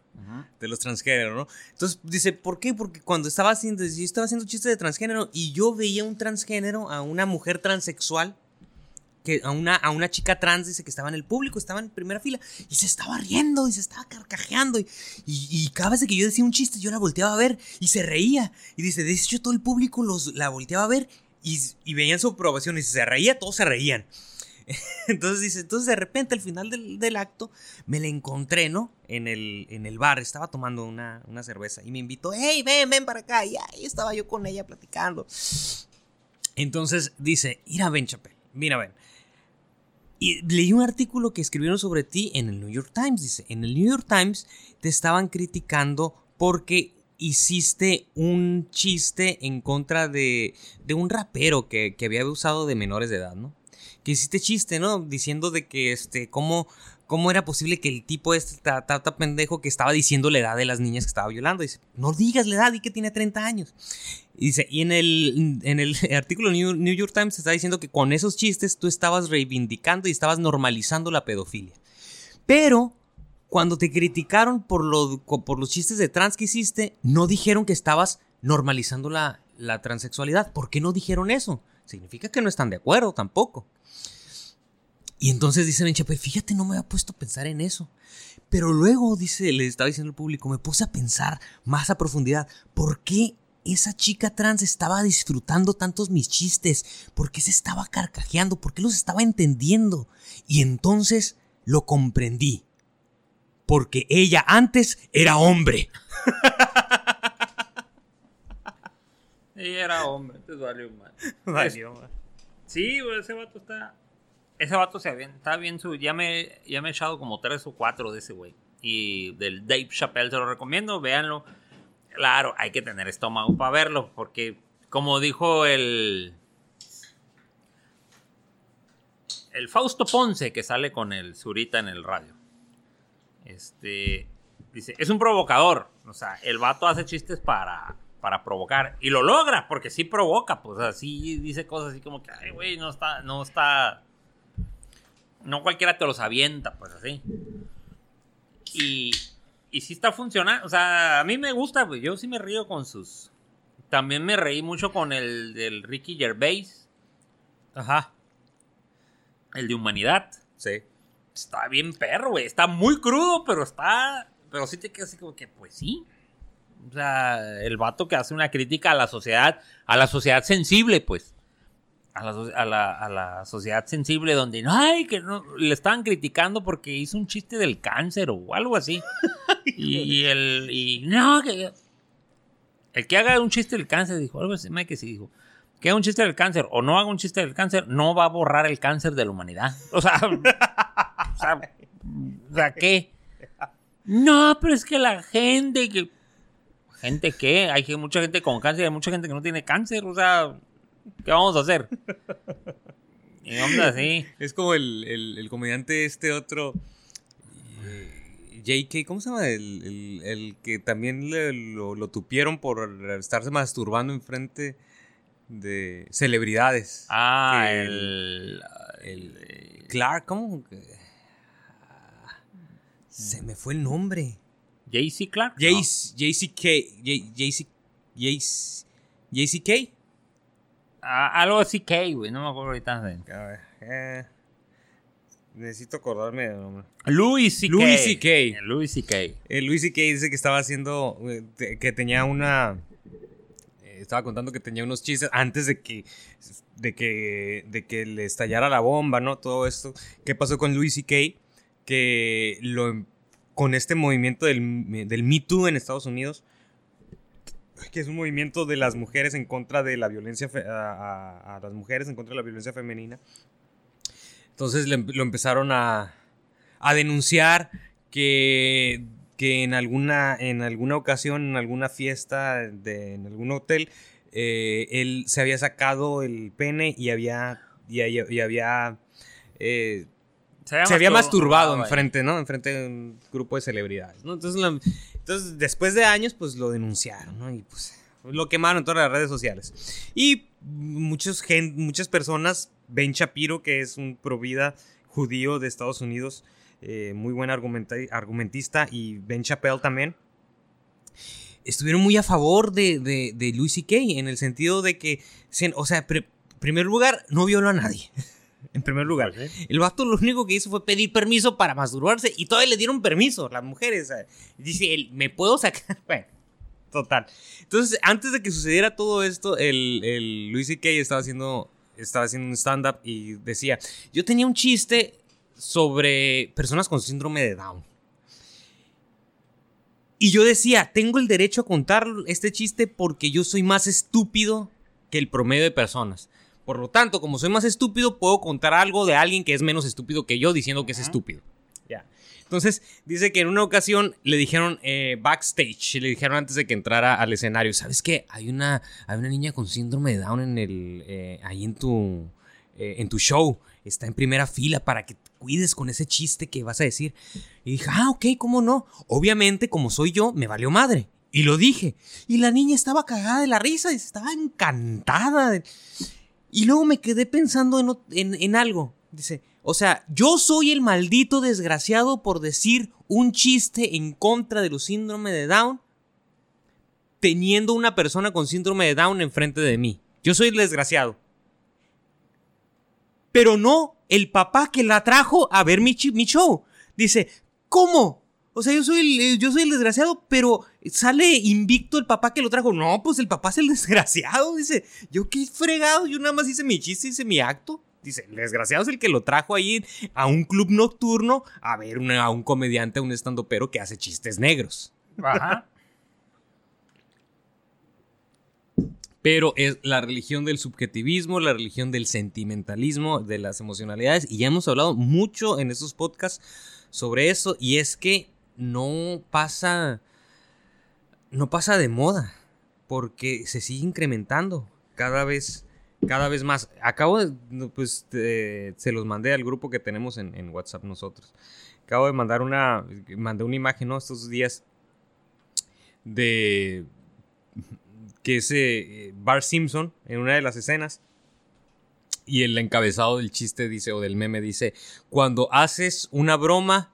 de los transgénero, ¿no? Entonces dice, ¿por qué? Porque cuando estaba haciendo, yo estaba haciendo chistes de transgénero y yo veía un transgénero a una mujer transexual, que a una, a una chica trans, dice que estaba en el público, estaba en primera fila, y se estaba riendo, y se estaba carcajeando, y, y, y cada vez que yo decía un chiste, yo la volteaba a ver, y se reía, y dice, de hecho todo el público los, la volteaba a ver, y, y veían su aprobación, y si se reía, todos se reían. (laughs) Entonces dice, entonces de repente al final del, del acto me la encontré, ¿no? En el, en el bar, estaba tomando una, una cerveza y me invitó, hey, ven, ven para acá. Y ahí estaba yo con ella platicando. Entonces dice, mira, ven, Chapel, mira, ven. Y leí un artículo que escribieron sobre ti en el New York Times, dice, en el New York Times te estaban criticando porque hiciste un chiste en contra de, de un rapero que, que había abusado de menores de edad, ¿no? que hiciste chiste, ¿no? Diciendo de que, este, cómo, cómo era posible que el tipo este ta, ta- ta pendejo que estaba diciendo la edad de las niñas que estaba violando. Dice, no digas la edad, di que tiene 30 años. Y dice, y en el, en el (laughs) artículo New, New York Times está diciendo que con esos chistes tú estabas reivindicando y estabas normalizando la pedofilia. Pero cuando te criticaron por, lo, por los chistes de trans que hiciste, no dijeron que estabas normalizando la, la transexualidad. ¿Por qué no dijeron eso? Significa que no están de acuerdo tampoco. Y entonces dice Ben Chappell, fíjate, no me había puesto a pensar en eso. Pero luego, dice, le estaba diciendo al público, me puse a pensar más a profundidad, ¿por qué esa chica trans estaba disfrutando tantos mis chistes? ¿Por qué se estaba carcajeando? ¿Por qué los estaba entendiendo? Y entonces lo comprendí. Porque ella antes era hombre. Ella era hombre, entonces valió mal. (laughs) Valió, man. Sí, güey, ese vato está. Ese vato se bien, está bien su. Ya me, ya me he echado como tres o cuatro de ese güey. Y del Dave Chappelle se lo recomiendo, véanlo. Claro, hay que tener estómago para verlo, porque como dijo el. El Fausto Ponce que sale con el Zurita en el radio. Este. Dice, es un provocador. O sea, el vato hace chistes para, para provocar. Y lo logra, porque sí provoca. Pues así dice cosas así como que, ay, güey, no está, no está. No cualquiera te los avienta, pues así. Y, y sí está funcionando. O sea, a mí me gusta, pues yo sí me río con sus. También me reí mucho con el del Ricky Gervais, Ajá. el de Humanidad. Sí. Está bien perro, güey. Está muy crudo, pero está. Pero sí te quedas así como que, pues sí. O sea, el vato que hace una crítica a la sociedad, a la sociedad sensible, pues. A la, a la, a la sociedad sensible donde, ay, que no, le estaban criticando porque hizo un chiste del cáncer o algo así. (laughs) y el, y no, que el que haga un chiste del cáncer, dijo, algo así, que sí dijo, que haga un chiste del cáncer o no haga un chiste del cáncer, no va a borrar el cáncer de la humanidad. O sea, (laughs) o sea, sea, ¿qué? No, pero es que la gente que... ¿Gente qué? Hay mucha gente con cáncer y hay mucha gente que no tiene cáncer. O sea, ¿qué vamos a hacer? Y vamos así. Es como el, el- el comediante este otro. eh, JK, ¿cómo se llama? El, el- el que también le- lo, lo tupieron por estarse masturbando enfrente de celebridades. Ah, el. el- Clark, ¿cómo? Se me fue el nombre. JC Clark. JCK, JCK. Ah, algo así que, güey. No me acuerdo ahorita. A ver, eh, necesito acordarme del nombre. Louis C.K. Louis C.K.. Louis C.K. Eh, Luis C.K. dice que estaba haciendo, eh, que tenía una, eh, estaba contando que tenía unos chistes antes de que, de que, de que le estallara la bomba, ¿no? Todo esto. ¿Qué pasó con Louis C.K.? Que em- con este movimiento del, del Me Too en Estados Unidos, que es un movimiento de las mujeres en contra de la violencia, a, las mujeres en contra de la violencia femenina. Entonces lo empezaron a, a denunciar que, que en, alguna, en alguna ocasión, en alguna fiesta, de, en algún hotel, eh, él se había sacado el pene y había, y había, eh, se había masturbado güey. enfrente, ¿no? Enfrente de un grupo de celebridades, ¿no? Entonces, la- entonces, después de años, pues lo denunciaron, ¿no? Y pues lo quemaron en todas las redes sociales. Y muchos gen- muchas personas, Ben Shapiro, que es un provida judío de Estados Unidos, eh, muy buen argumentista, y Ben Chappelle también, estuvieron muy a favor de, de, de Louis C.K. en el sentido de que, se- o sea, en primer lugar, no violó a nadie. En primer lugar. Pues sí. El vato lo único que hizo fue pedir permiso para masturbarse y todavía le dieron permiso, las mujeres. Dice, él, ¿me puedo sacar? (laughs) Bueno, total. Entonces, antes de que sucediera todo esto, el, el Luis C.K. estaba haciendo, estaba haciendo un stand-up y decía, yo tenía un chiste sobre personas con síndrome de Down. Y yo decía, tengo el derecho a contar este chiste porque yo soy más estúpido que el promedio de personas. Por lo tanto, como soy más estúpido, puedo contar algo de alguien que es menos estúpido que yo diciendo que es estúpido. Ya. Entonces, dice que en una ocasión le dijeron eh, backstage, le dijeron antes de que entrara al escenario, ¿sabes qué? Hay una, hay una niña con síndrome de Down en el, eh, ahí en tu, eh, en tu show. Está en primera fila para que te cuides con ese chiste que vas a decir. Y dije, ah, ok, ¿cómo no? Obviamente, como soy yo, me valió madre. Y lo dije. Y la niña estaba cagada de la risa, estaba encantada. de- Y luego me quedé pensando en, en- en algo. Dice, o sea, yo soy el maldito desgraciado por decir un chiste en contra de los síndrome de Down, teniendo una persona con síndrome de Down enfrente de mí. Yo soy el desgraciado. Pero no el papá que la trajo a ver mi, mi show. Dice, ¿cómo? O sea, yo soy, el, eh, yo soy el desgraciado, pero sale invicto el papá que lo trajo. No, pues el papá es el (laughs) desgraciado. Dice, yo qué fregado, yo nada más hice mi chiste, hice mi acto. Dice, el desgraciado es el que lo trajo ahí a un club nocturno a ver una- a un comediante, a un estandopero que hace chistes negros. Ajá. (laughs) Pero es la religión del subjetivismo, la religión del sentimentalismo, de las emocionalidades. Y ya hemos hablado mucho en estos podcasts sobre eso. Y es que no pasa. No pasa de moda. Porque se sigue incrementando cada vez. Cada vez más. Acabo de. Pues se los mandé al grupo que tenemos en, en WhatsApp nosotros. Acabo de mandar una. Mandé una imagen, ¿no? Estos días. De que es eh, Bart Simpson en una de las escenas. Y el encabezado del chiste dice, o del meme dice, cuando haces una broma,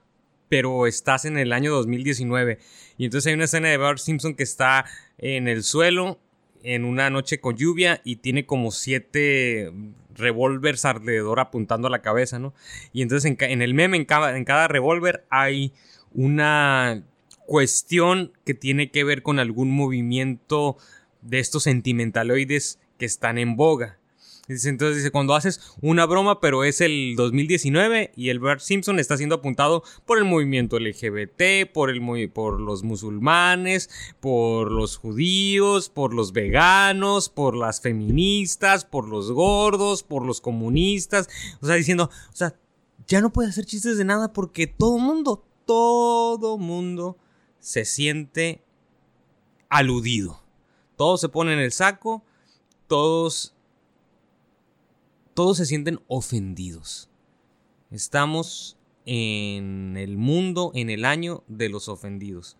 pero estás en el año 2019. Y entonces hay una escena de Bart Simpson que está en el suelo en una noche con lluvia y tiene como siete revólveres alrededor apuntando a la cabeza, ¿no? Y entonces en, el meme, en cada revólver hay una cuestión que tiene que ver con algún movimiento de estos sentimentaloides que están en boga. Entonces dice, cuando haces una broma, pero es el 2019 y el Bart Simpson está siendo apuntado por el movimiento LGBT, por, el, por los musulmanes, por los judíos, por los veganos, por las feministas, por los gordos, por los comunistas. O sea, diciendo, o sea, ya no puede hacer chistes de nada porque todo mundo, todo mundo se siente aludido. Todos se ponen el saco, todos todos se sienten ofendidos. Estamos en el mundo en el año de los ofendidos.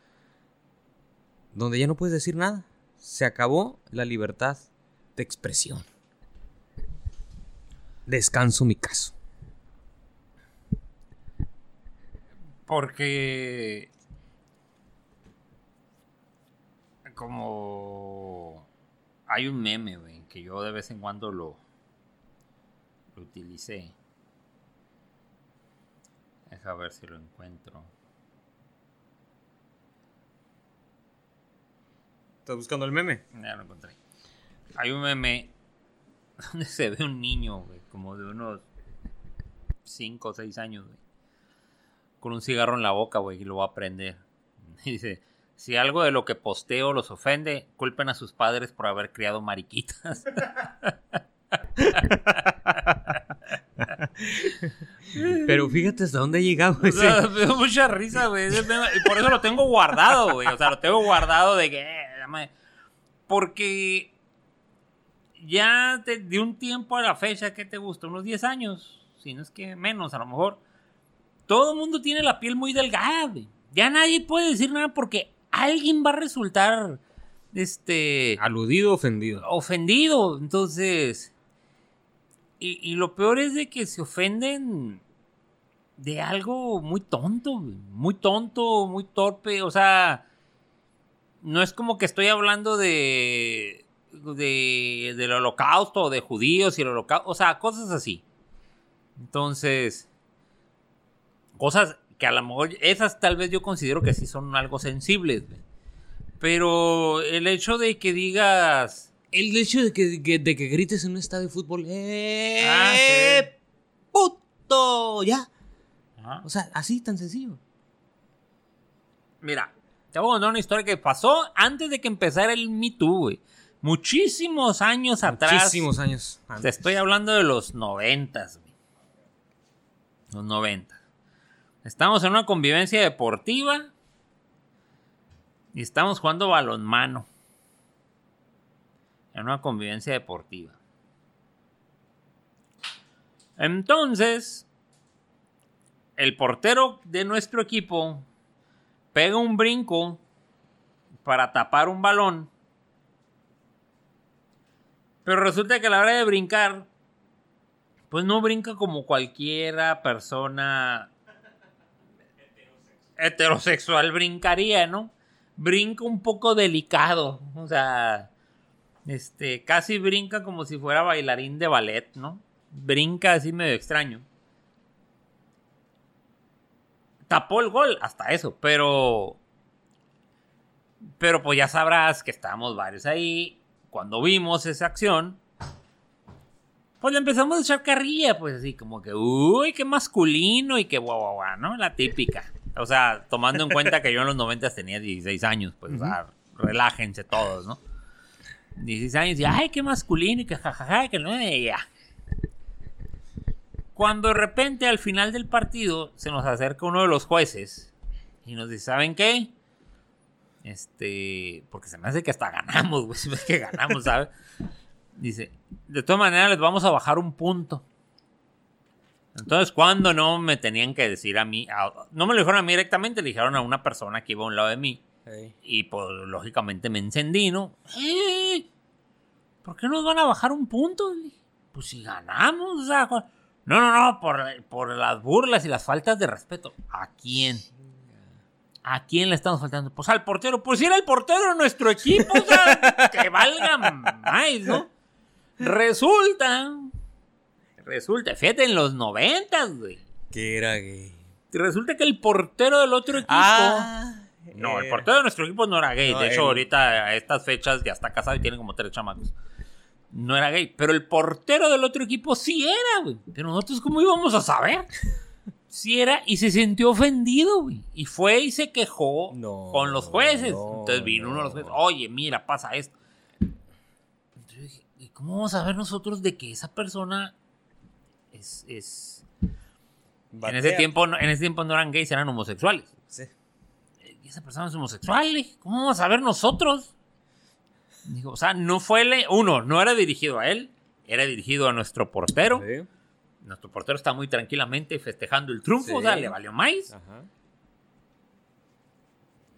Donde ya no puedes decir nada. Se acabó la libertad de expresión. Descanso mi caso. Porque como hay un meme, güey, que yo de vez en cuando lo, lo utilicé. Deja ver si lo encuentro. ¿Estás buscando el meme? Ya lo encontré. Hay un meme (laughs) donde se ve un niño, güey, como de unos 5 o 6 años, güey, con un cigarro en la boca, güey, y lo va a prender. (laughs) Y dice, si algo de lo que posteo los ofende, culpen a sus padres por haber criado mariquitas. (laughs) Pero fíjate hasta dónde ha llegado O sea, me dio mucha risa, güey. por eso lo tengo guardado, güey. O sea, lo tengo guardado de que... eh, Porque ya de, de un tiempo a la fecha, ¿qué te gusta? Unos 10 años. Si no es que menos, a lo mejor. Todo el mundo tiene la piel muy delgada, güey. Ya nadie puede decir nada porque alguien va a resultar, este... Aludido, ofendido. ofendido. Entonces. Y, lo peor es de que se ofenden de algo muy tonto, muy tonto, muy torpe. O sea, no es como que estoy hablando de, de del holocausto, de judíos y el holocausto, o sea, cosas así. Entonces, cosas que a lo mejor, esas tal vez yo considero que sí son algo sensibles. Pero el hecho de que digas, El hecho de que, que- de que grites en un estadio de fútbol. ¡Eh! Ah, sí. ¡Puto! Ya. Ajá. O sea, así tan sencillo. Mira, te voy a contar una historia que pasó antes de que empezara el Me Too, güey. Muchísimos años atrás. Muchísimos años. Te antes. estoy hablando de los noventas, güey. Los noventas. Estamos en una convivencia deportiva y estamos jugando balonmano. En una convivencia deportiva. Entonces, el portero de nuestro equipo pega un brinco para tapar un balón. Pero resulta que a la hora de brincar, pues no brinca como cualquiera persona heterosexual brincaría, ¿no? Brinca un poco delicado, o sea, este, casi brinca como si fuera bailarín de ballet, ¿no? Brinca así medio extraño. Tapó el gol, hasta eso, pero pero pues ya sabrás que estábamos varios ahí. Cuando vimos esa acción, pues le empezamos a echar carrilla, pues así como que, uy, qué masculino y qué guau, guau, guau, ¿no? La típica. O sea, tomando en cuenta que yo en los 90 tenía 16 años, pues, o sea, relájense todos, ¿no? 16 años y, ay, qué masculino y que jajaja, que no, ya. Cuando de repente al final del partido se nos acerca uno de los jueces y nos dice, ¿saben qué? Este, porque se me hace que hasta ganamos, güey, (laughs) se me que ganamos, ¿sabes? Dice, de todas maneras les vamos a bajar un punto. Entonces, cuando no me tenían que decir a mí, no me lo dijeron a mí directamente, le dijeron a una persona que iba a un lado de mí. Y pues lógicamente me encendí, ¿no? ¡Eh! ¿Por qué nos van a bajar un punto? Pues si ganamos, o sea, no, no, no, por, por las burlas y las faltas de respeto. ¿A quién? ¿A quién le estamos faltando? Pues al portero. Pues si era el portero de nuestro equipo, o sea, (laughs) que valga más, ¿no? Resulta, resulta, fíjate, en los noventas, güey. Que era gay. Resulta que el portero del otro equipo... Ah. No, el eh, portero de nuestro equipo no era gay. No, de hecho, él- ahorita a estas fechas ya está casado y tiene como tres chamacos. No era gay. Pero el portero del otro equipo sí era, güey. Pero nosotros, ¿cómo íbamos a saber? Sí era y se sintió ofendido, güey. Y fue y se quejó No, con los jueces. no, Entonces vino uno de los jueces. Oye, mira, pasa esto. Entonces yo dije, ¿y cómo vamos a saber nosotros de que esa persona es. es... En ese, tiempo, en ese tiempo no eran gays, eran homosexuales Sí. Y esa persona es homosexual. ¿Cómo vamos a ver nosotros? Digo, o sea, no fue, uno, no era dirigido a él, era dirigido a nuestro portero. Sí. Nuestro portero está muy tranquilamente festejando el triunfo, o sea, Sí. le valió más. Ajá.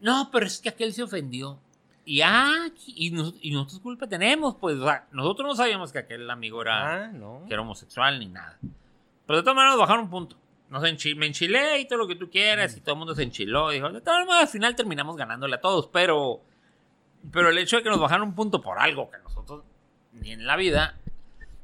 No, pero es que aquel se ofendió. Y, ah, y, nos- y nosotros culpa tenemos, pues, o sea, nosotros no sabíamos que aquel amigo era, Ah, no. que era homosexual ni nada. Pero de todas maneras bajaron un punto. Nos enchi- me enchilé y todo lo que tú quieras, y todo el mundo se enchiló. Dijo, de todas maneras, al final terminamos ganándole a todos, pero, pero el hecho de que nos bajaron un punto por algo que nosotros ni en la vida.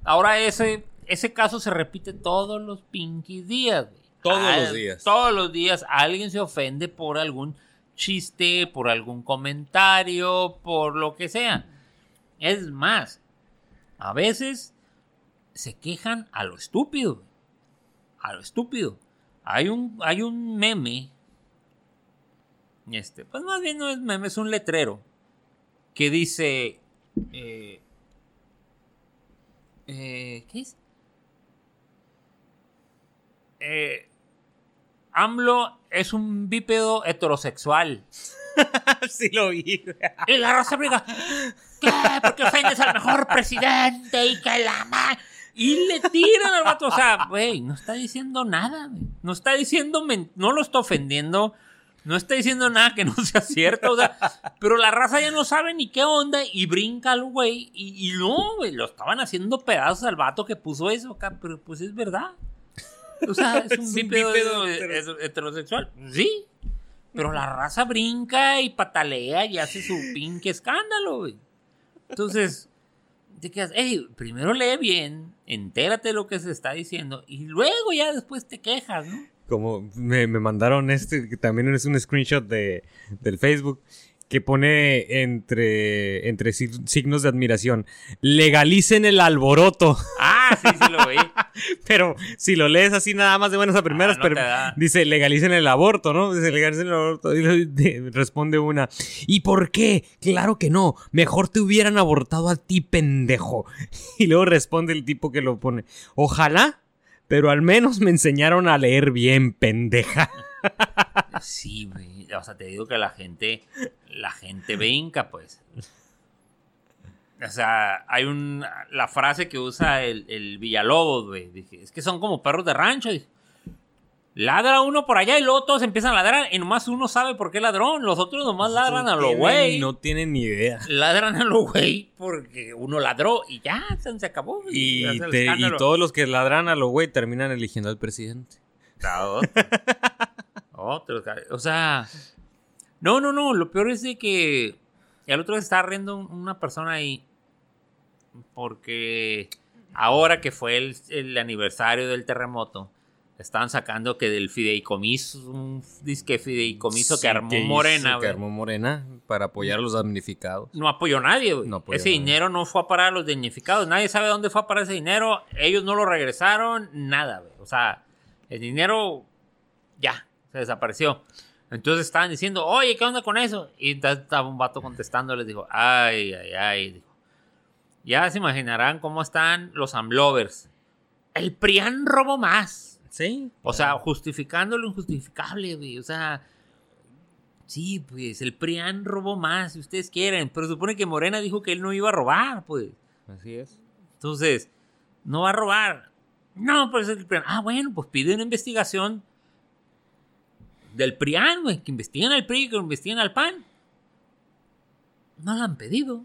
Ahora ese, ese caso se repite todos los pinky días. güey. Todos los días. Todos los días alguien se ofende por algún chiste, por algún comentario, por lo que sea. Es más, a veces se quejan a lo estúpido. A lo estúpido. Hay un, hay un meme. Este, pues más bien no es meme, es un letrero. Que dice. eh, eh, ¿Qué es? Eh, AMLO es un bípedo heterosexual. (laughs) sí lo vi. Y la raza briga, ¿qué? Porque ofendes al mejor presidente y que la ma... Y le tiran al vato. O sea, güey, no está diciendo nada, güey. No está diciendo, no lo está ofendiendo. No está diciendo nada que no sea cierto. O sea, pero la raza ya no sabe ni qué onda y brinca al güey. Y, y no, güey, lo estaban haciendo pedazos al vato que puso eso acá. Pero pues es verdad. O sea, es un (laughs) bípedo, heterosexual. Sí. Pero la raza brinca y patalea y hace su pinche escándalo, güey. Entonces, te quedas, hey, primero lee bien, entérate de lo que se está diciendo y luego ya después te quejas, ¿no? Como me, me mandaron este, que también es un screenshot de, del Facebook, que pone entre, entre sig- signos de admiración, legalicen el alboroto. Ah, sí, sí lo vi. (laughs) Pero si lo lees así nada más de buenas a primeras, Ah, no pero dice legalicen el aborto, ¿no? Dice legalicen el aborto. Y responde una, ¿y por qué? Claro que no, mejor te hubieran abortado a ti, pendejo. (laughs) Y luego responde el tipo que lo pone, ojalá, pero al menos me enseñaron a leer bien, pendeja. (laughs) Sí, güey. O sea, te digo que la gente, la gente brinca, pues. O sea, hay un, la frase que usa el, el Villalobos, güey. Dije, es que son como perros de rancho. Dije, ladra uno por allá y luego todos empiezan a ladrar y nomás uno sabe por qué ladrón. Los otros nomás ladran a lo güey. No tienen ni idea. Ladran a lo güey porque uno ladró y ya se, acabó. Y, te- todos los que ladran a lo güey terminan eligiendo al presidente. La otra. (laughs) Otro, o sea, no, no, no. Lo peor es de que el otro día estaba riendo un- una persona ahí porque ahora que fue el, el aniversario del terremoto, estaban sacando que del fideicomiso, un disque fideicomiso Sí, que armó Morena, Que armó Morena para apoyar a los damnificados. No apoyó a nadie, güey. No apoyó ese nadie. dinero no fue a parar a los damnificados. Nadie sabe dónde fue a parar ese dinero. Ellos no lo regresaron, nada, güey. O sea, el dinero ya, se desapareció. Entonces estaban diciendo, oye, ¿qué onda con eso? Y estaba un vato contestando, les dijo, ay, ay, ay. Ya se imaginarán cómo están los amlovers. El PRIAN robó más. Sí. O sea, justificando lo injustificable, güey. O sea, sí, pues el PRIAN robó más, si ustedes quieren. Pero supone que Morena dijo que él no iba a robar, pues. Así es. Entonces, no va a robar. No, pues el PRIAN. Ah, bueno, pues pide una investigación del PRIAN, güey. Que investiguen al PRI, que investiguen al PAN. No la han pedido.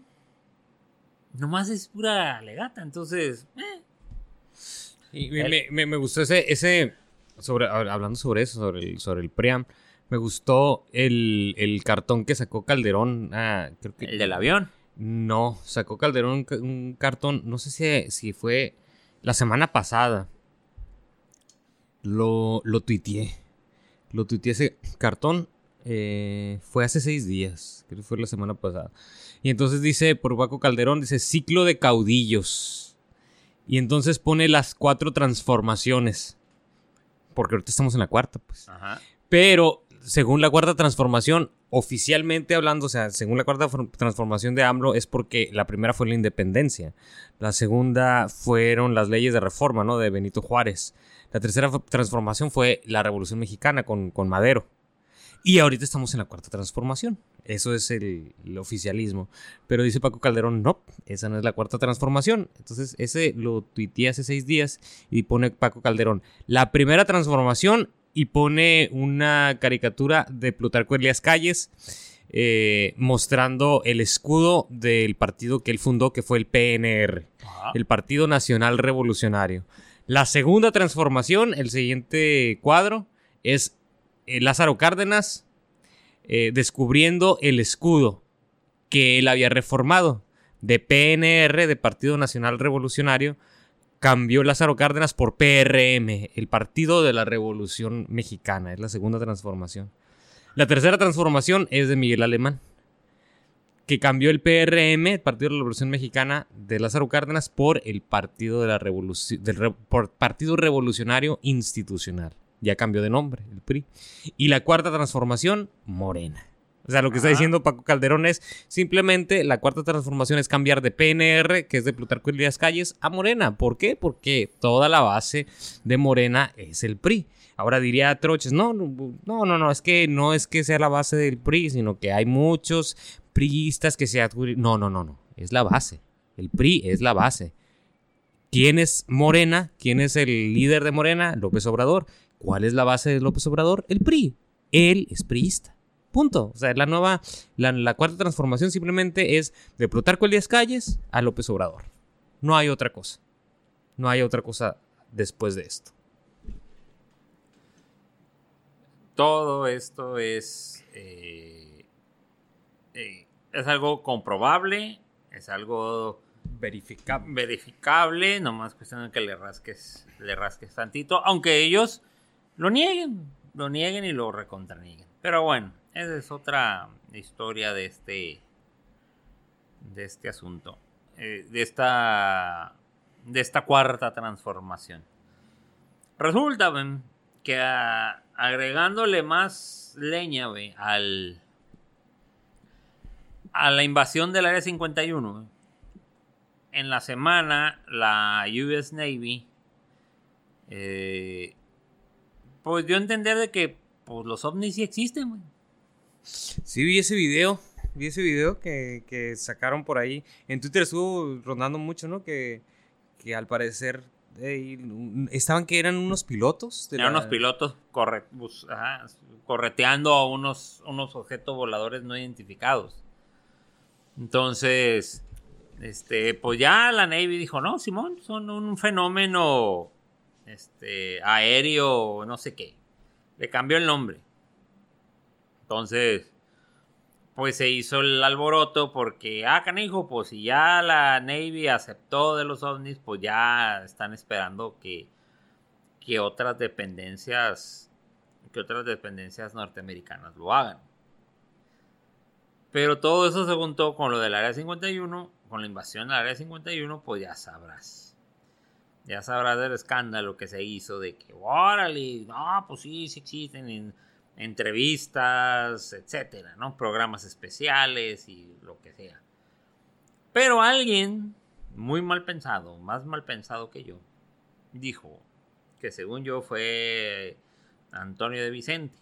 Nomás es pura legata. Entonces, eh, Y me, me- me- me gustó ese, ese sobre, hab- hablando sobre eso, sobre el, sobre el PRIAM, me gustó el, el cartón que sacó Calderón. ah, creo que, el del avión. No, sacó Calderón un, ca- un cartón, no sé si, si fue la semana pasada. Lo, lo tuiteé. Lo tuiteé ese cartón. eh, fue hace seis días, creo que fue la semana pasada. Y entonces dice, por Paco Calderón, dice ciclo de caudillos. Y entonces pone las cuatro transformaciones. Porque ahorita estamos en la cuarta, pues. Ajá. Pero según la cuarta transformación, oficialmente hablando, o sea, según la cuarta for- transformación de AMLO, es porque la primera fue la independencia. La segunda fueron las leyes de reforma, ¿no? De Benito Juárez. La tercera transformación fue la Revolución Mexicana con, con Madero. Y ahorita estamos en la cuarta transformación. Eso es el, el, oficialismo. Pero dice Paco Calderón, no, esa no es la cuarta transformación. Entonces, ese lo tuiteé hace seis días y pone Paco Calderón. La primera transformación y pone una caricatura de Plutarco Elías Calles eh, mostrando el escudo del partido que él fundó, que fue el PNR, el Partido Nacional Revolucionario. La segunda transformación, el siguiente cuadro, es eh, Lázaro Cárdenas eh, descubriendo el escudo que él había reformado de PNR, de Partido Nacional Revolucionario, cambió Lázaro Cárdenas por PRM, el Partido de la Revolución Mexicana. Es la segunda transformación. La tercera transformación es de Miguel Alemán, que cambió el PRM, el Partido de la Revolución Mexicana, de Lázaro Cárdenas por el Partido, de la Revolución, del Partido Revolucionario Institucional. Ya cambió de nombre, el PRI. Y la cuarta transformación, Morena. O sea, lo que está diciendo Paco Calderón es simplemente la cuarta transformación es cambiar de PNR, que es de Plutarco Elías Calles, a Morena. ¿Por qué? Porque toda la base de Morena es el PRI. Ahora diría Troches, no, no, no, no, es que no es que sea la base del PRI, sino que hay muchos priistas que se No, no, no, no, es la base. El PRI es la base. ¿Quién es Morena? ¿Quién es el líder de Morena? López Obrador. ¿Cuál es la base de López Obrador? El PRI. Él es priista. Punto. O sea, la nueva, la, cuarta transformación simplemente es de Plutarco Elías Calles a López Obrador. No hay otra cosa. No hay otra cosa después de esto. todo esto es, eh, eh, es algo comprobable, es algo verificable, verificable nomás cuestión de que le rasques, le rasques tantito, aunque ellos lo nieguen, lo nieguen y lo recontranieguen. Pero bueno, esa es otra historia de este, de este asunto, eh, de esta, de esta cuarta transformación. Resulta que a, agregándole más leña, al a la invasión del área 51. En la semana, la US Navy eh, pues dio a entender de que pues, los ovnis sí existen. Sí, vi ese video. Vi ese video que, que, sacaron por ahí. En Twitter estuvo rondando mucho, ¿no? Que, que al parecer estaban que eran unos pilotos. eran unos pilotos pues, correteando a unos, unos objetos voladores no identificados. Entonces, este, pues ya la Navy dijo, no, Simón, son un fenómeno este, aéreo, no sé qué. Le cambió el nombre. Entonces, pues se hizo el alboroto porque, ah, canijo, pues si ya la Navy aceptó de los ovnis, pues ya están esperando que, que otras dependencias, que otras dependencias norteamericanas lo hagan. Pero todo eso se juntó con lo del Área 51, con la invasión del Área 51, pues ya sabrás. Ya sabrás del escándalo que se hizo de que, órale, no, pues sí, sí existen entrevistas, etcétera, ¿no? Programas especiales y lo que sea. Pero alguien muy mal pensado, más mal pensado que yo, dijo que según yo fue Antonio de Vicente.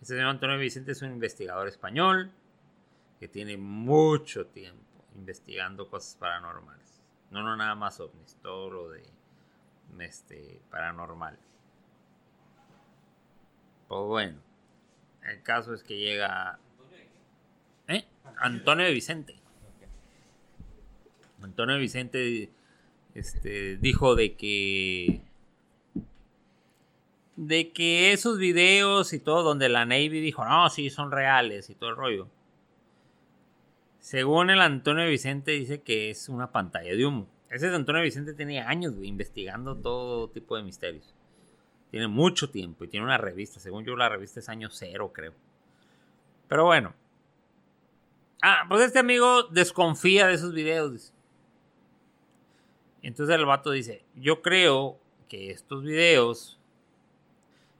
Este señor Antonio de Vicente es un investigador español que tiene mucho tiempo investigando cosas paranormales. No, no nada más ovnis, todo lo de este, paranormal. Pues bueno, el caso es que llega ¿Eh? Antonio de Vicente. Antonio de Vicente este, dijo de que de que esos videos y todo donde la Navy dijo, no, sí, son reales y todo el rollo. Según el Antonio de Vicente dice que es una pantalla de humo. Ese Antonio de Vicente tenía años investigando todo tipo de misterios. Tiene mucho tiempo y tiene una revista. Según yo, la revista es año cero, creo. Pero bueno. Ah, pues este amigo desconfía de esos videos. Entonces el vato dice, yo creo que estos videos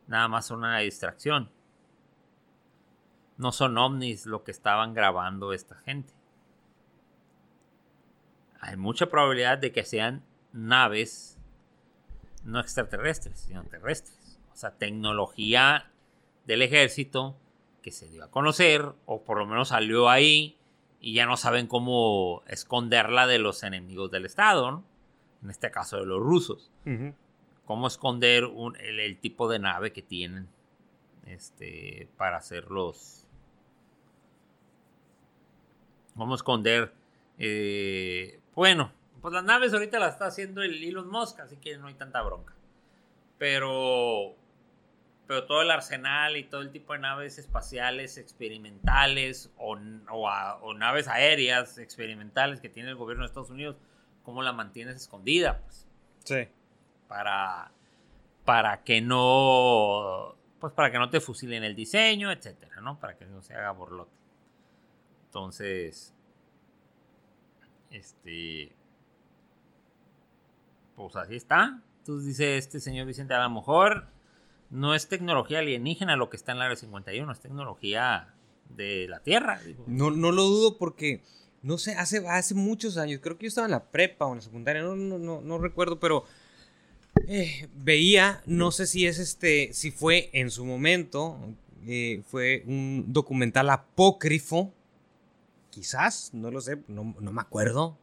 nada más son una distracción. No son ovnis lo que estaban grabando esta gente. Hay mucha probabilidad de que sean naves no extraterrestres, sino terrestres. O sea, tecnología del ejército que se dio a conocer, o por lo menos salió ahí, y ya no saben cómo esconderla de los enemigos del Estado, en este caso de los rusos. Cómo esconder el, tipo de nave que tienen este, para hacerlos. Cómo esconder. Eh, bueno, pues las naves ahorita las está haciendo el Elon Musk, así que no hay tanta bronca. Pero pero todo el arsenal y todo el tipo de naves espaciales experimentales o, naves aéreas experimentales que tiene el gobierno de Estados Unidos, ¿cómo la mantienes escondida? Pues, sí. Para, para que no pues para que no te fusilen el diseño, etcétera, ¿no? Para que no se haga borlote. Entonces, este, pues así está. Entonces dice este señor Vicente, a lo mejor no es tecnología alienígena lo que está en la área 51, es tecnología de la Tierra. No, no lo dudo porque, no sé, hace, hace muchos años, creo que yo estaba en la prepa o en la secundaria, no, no, no, recuerdo, pero eh, veía, no sé si es este, si fue en su momento, eh, fue un documental apócrifo, quizás, no lo sé, no, no me acuerdo,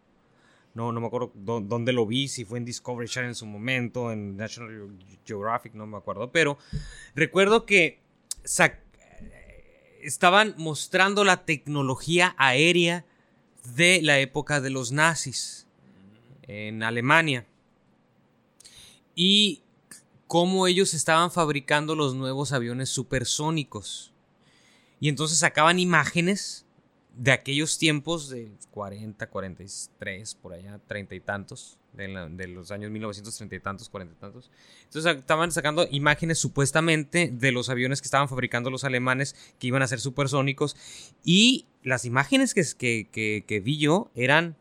no, no me acuerdo dónde lo vi, si fue en Discovery Channel en su momento, en National Geographic, no me acuerdo. Pero recuerdo que estaban mostrando la tecnología aérea de la época de los nazis en Alemania. Y cómo ellos estaban fabricando los nuevos aviones supersónicos. Y entonces sacaban imágenes de aquellos tiempos de 40, 43, por allá, 30 y tantos, de, los años 1930 y tantos, 40 y tantos. Entonces estaban sacando imágenes supuestamente de los aviones que estaban fabricando los alemanes que iban a ser supersónicos y las imágenes que, que, vi yo eran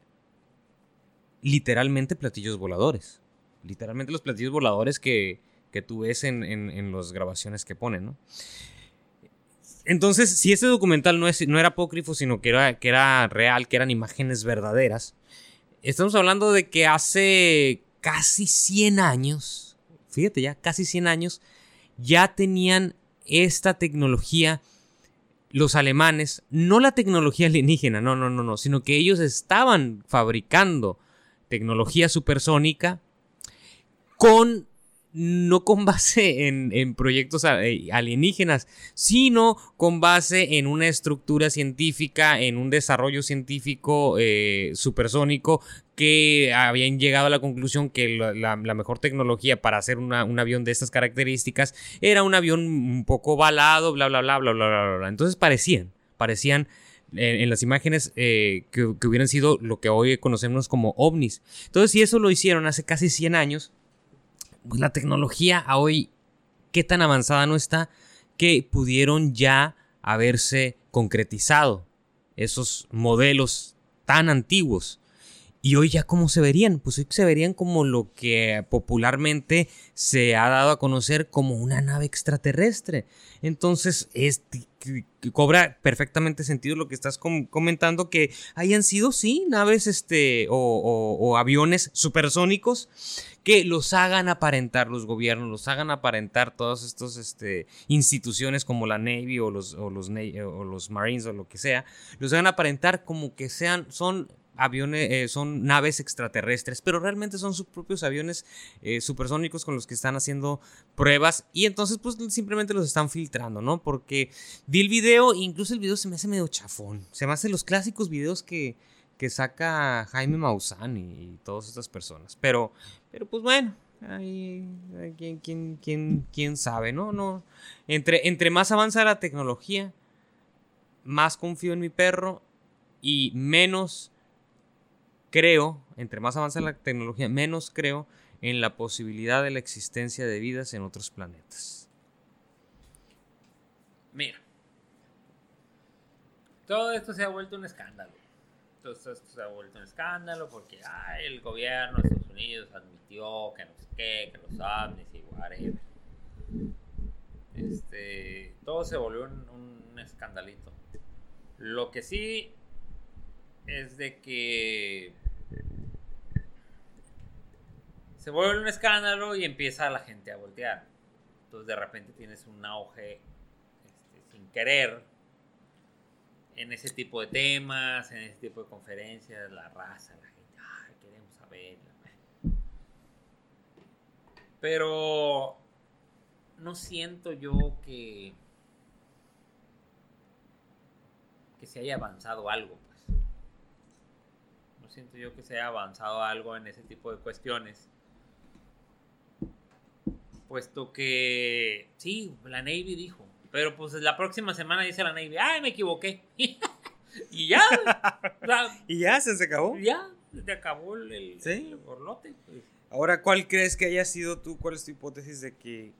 literalmente platillos voladores. Literalmente los platillos voladores que, que tú ves en, en, en las grabaciones que ponen, ¿no? Entonces, si este documental no, es, era apócrifo, sino que era, que era real, que eran imágenes verdaderas, estamos hablando de que hace casi 100 años, fíjate ya, casi 100 años, ya tenían esta tecnología los alemanes, no la tecnología alienígena, no, no, no, no, sino que ellos estaban fabricando tecnología supersónica con no con base en, proyectos eh, alienígenas, sino con base en una estructura científica, en un desarrollo científico eh, supersónico que habían llegado a la conclusión que la, mejor tecnología para hacer un avión de estas características era un avión un poco balado, bla, bla, bla, bla, bla, bla, bla. Entonces parecían, parecían eh, en, las imágenes que, que, hubieran sido lo que hoy conocemos como ovnis. Entonces, si eso lo hicieron hace casi 100 años, pues la tecnología a hoy, qué tan avanzada no está, que pudieron ya haberse concretizado esos modelos tan antiguos. Y hoy ya cómo se verían, pues hoy se verían como lo que popularmente se ha dado a conocer como una nave extraterrestre. Entonces, es, cobra perfectamente sentido lo que estás comentando, que hayan sido, sí, naves este, o aviones supersónicos que los hagan aparentar los gobiernos, los hagan aparentar todas estas este, instituciones como la Navy o los, los, o los Marines o lo que sea, los hagan aparentar como que sean, son aviones, eh, son naves extraterrestres, pero realmente son sus propios aviones eh, supersónicos con los que están haciendo pruebas y entonces pues simplemente los están filtrando, ¿no? Porque vi el video, incluso el video se me hace medio chafón, se me hace los clásicos videos que, que saca Jaime Maussan y, todas estas personas, pero, pero pues bueno, ahí, ¿quién, quién, quién, sabe, ¿no? no entre, entre más avanza la tecnología, más confío en mi perro y menos creo, entre más avanza la tecnología, menos creo en la posibilidad de la existencia de vidas en otros planetas. Mira, todo esto se ha vuelto un escándalo. Todo esto se ha vuelto un escándalo porque el gobierno de Estados Unidos admitió que no sé qué, que los ovnis y whatever. Este, todo se volvió un, un escandalito. Lo que sí es de que se vuelve un escándalo y empieza la gente a voltear. Entonces de repente tienes un auge querer en ese tipo de temas, en ese tipo de conferencias, la raza, la gente, queremos saber. Pero no siento yo que que se haya avanzado algo, pues. No siento yo que se haya avanzado algo en ese tipo de cuestiones. Puesto que sí, la Navy dijo, pero pues la próxima semana dice la Navy, ay, me equivoqué. (laughs) y ya. (laughs) y ya se, acabó. Ya, se acabó el, ¿Sí? borlote. Pues. Ahora, ¿cuál crees que haya sido tú? ¿Cuál es tu hipótesis de que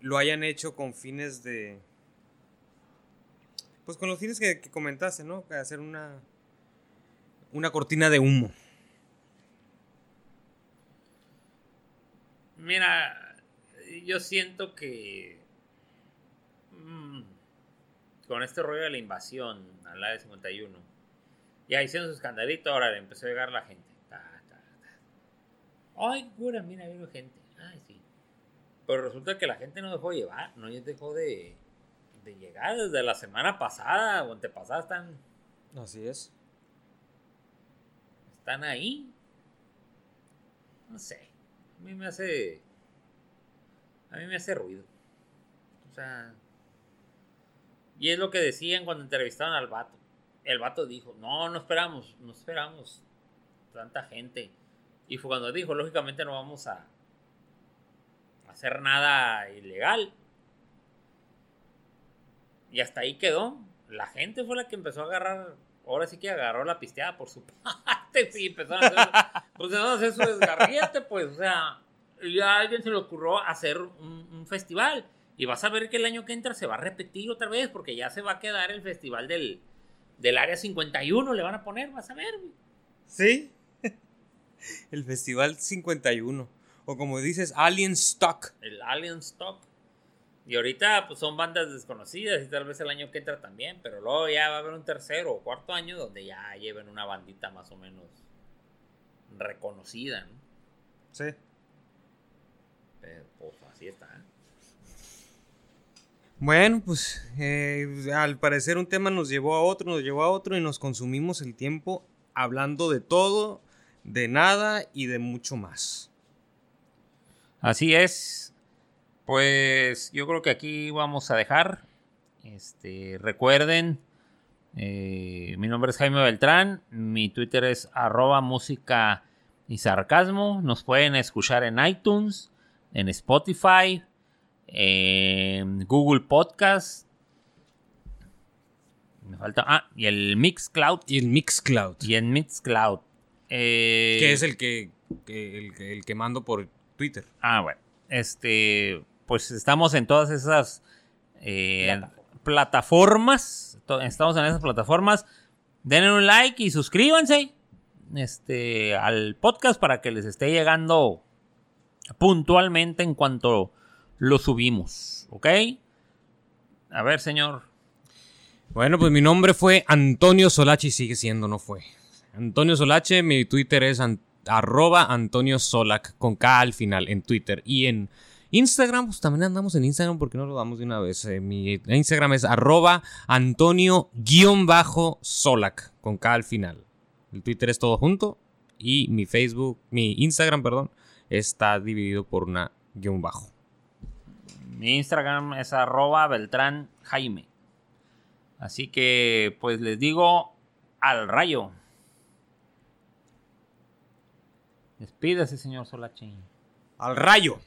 lo hayan hecho con fines de... Pues con los fines que, que comentaste, ¿no? Que hacer una... Una cortina de humo. Mira, yo siento que con este rollo de la invasión al área 51, ya hicieron su escandalito, ahora le empezó a llegar la gente. Ay, cura, mira, vino gente. Ay, sí. Pero resulta que la gente no dejó de llevar, no dejó de, de llegar desde la semana pasada o antepasada están. Así es. Están ahí. No sé. A mí me hace. A mí me hace ruido. O sea, y es lo que decían cuando entrevistaron al vato. El vato dijo, no, no esperamos, no esperamos tanta gente. Y fue cuando dijo, lógicamente no vamos a hacer nada ilegal. Y hasta ahí quedó. La gente fue la que empezó a agarrar, ahora sí que agarró la pisteada por su (laughs) parte. Y empezó a hacer, pues, a hacer su desgarriete, pues, o sea, ya a alguien se le ocurrió hacer un festival. Y vas a ver que el año que entra se va a repetir otra vez, porque ya se va a quedar el festival del, del Área 51, le van a poner, vas a ver. Sí. (laughs) el Festival 51. O como dices, Alien Stock. El Alien Stock. Y ahorita pues son bandas desconocidas y tal vez el año que entra también, pero luego ya va a haber un tercero o cuarto año donde ya lleven una bandita más o menos reconocida, ¿no? Sí. Pero pues así está. ¿eh? Bueno, pues eh, al parecer un tema nos llevó a otro, nos llevó a otro y nos consumimos el tiempo hablando de todo, de nada y de mucho más. Así es. Pues yo creo que aquí vamos a dejar. Este, recuerden, eh, mi nombre es Jaime Beltrán, mi Twitter es arroba música y sarcasmo. Nos pueden escuchar en iTunes, en Spotify, Google Podcast. Me falta. Ah, y el Mixcloud. Y el Mixcloud. Y el Mixcloud. Eh, que es el que, el, que mando por Twitter. Ah, bueno. Este. Pues estamos en todas esas eh, plataformas. Estamos en esas plataformas. Denle un like y suscríbanse este, al podcast para que les esté llegando puntualmente en cuanto lo subimos, ¿ok? A ver, señor. Bueno, pues mi nombre fue Antonio Solache y sigue siendo, no fue. Antonio Solache, mi Twitter es arroba Antonio Solac con K al final en Twitter. Y en Instagram, pues también andamos en Instagram porque no lo damos de una vez. Eh, mi Instagram es arroba Antonio-Solac con K al final. El Twitter es todo junto y mi Facebook, mi Instagram, perdón, está dividido por una guion bajo. Mi Instagram es arroba Beltrán Jaime. Así que, pues les digo al rayo. Despídase, señor Solachín. Al rayo.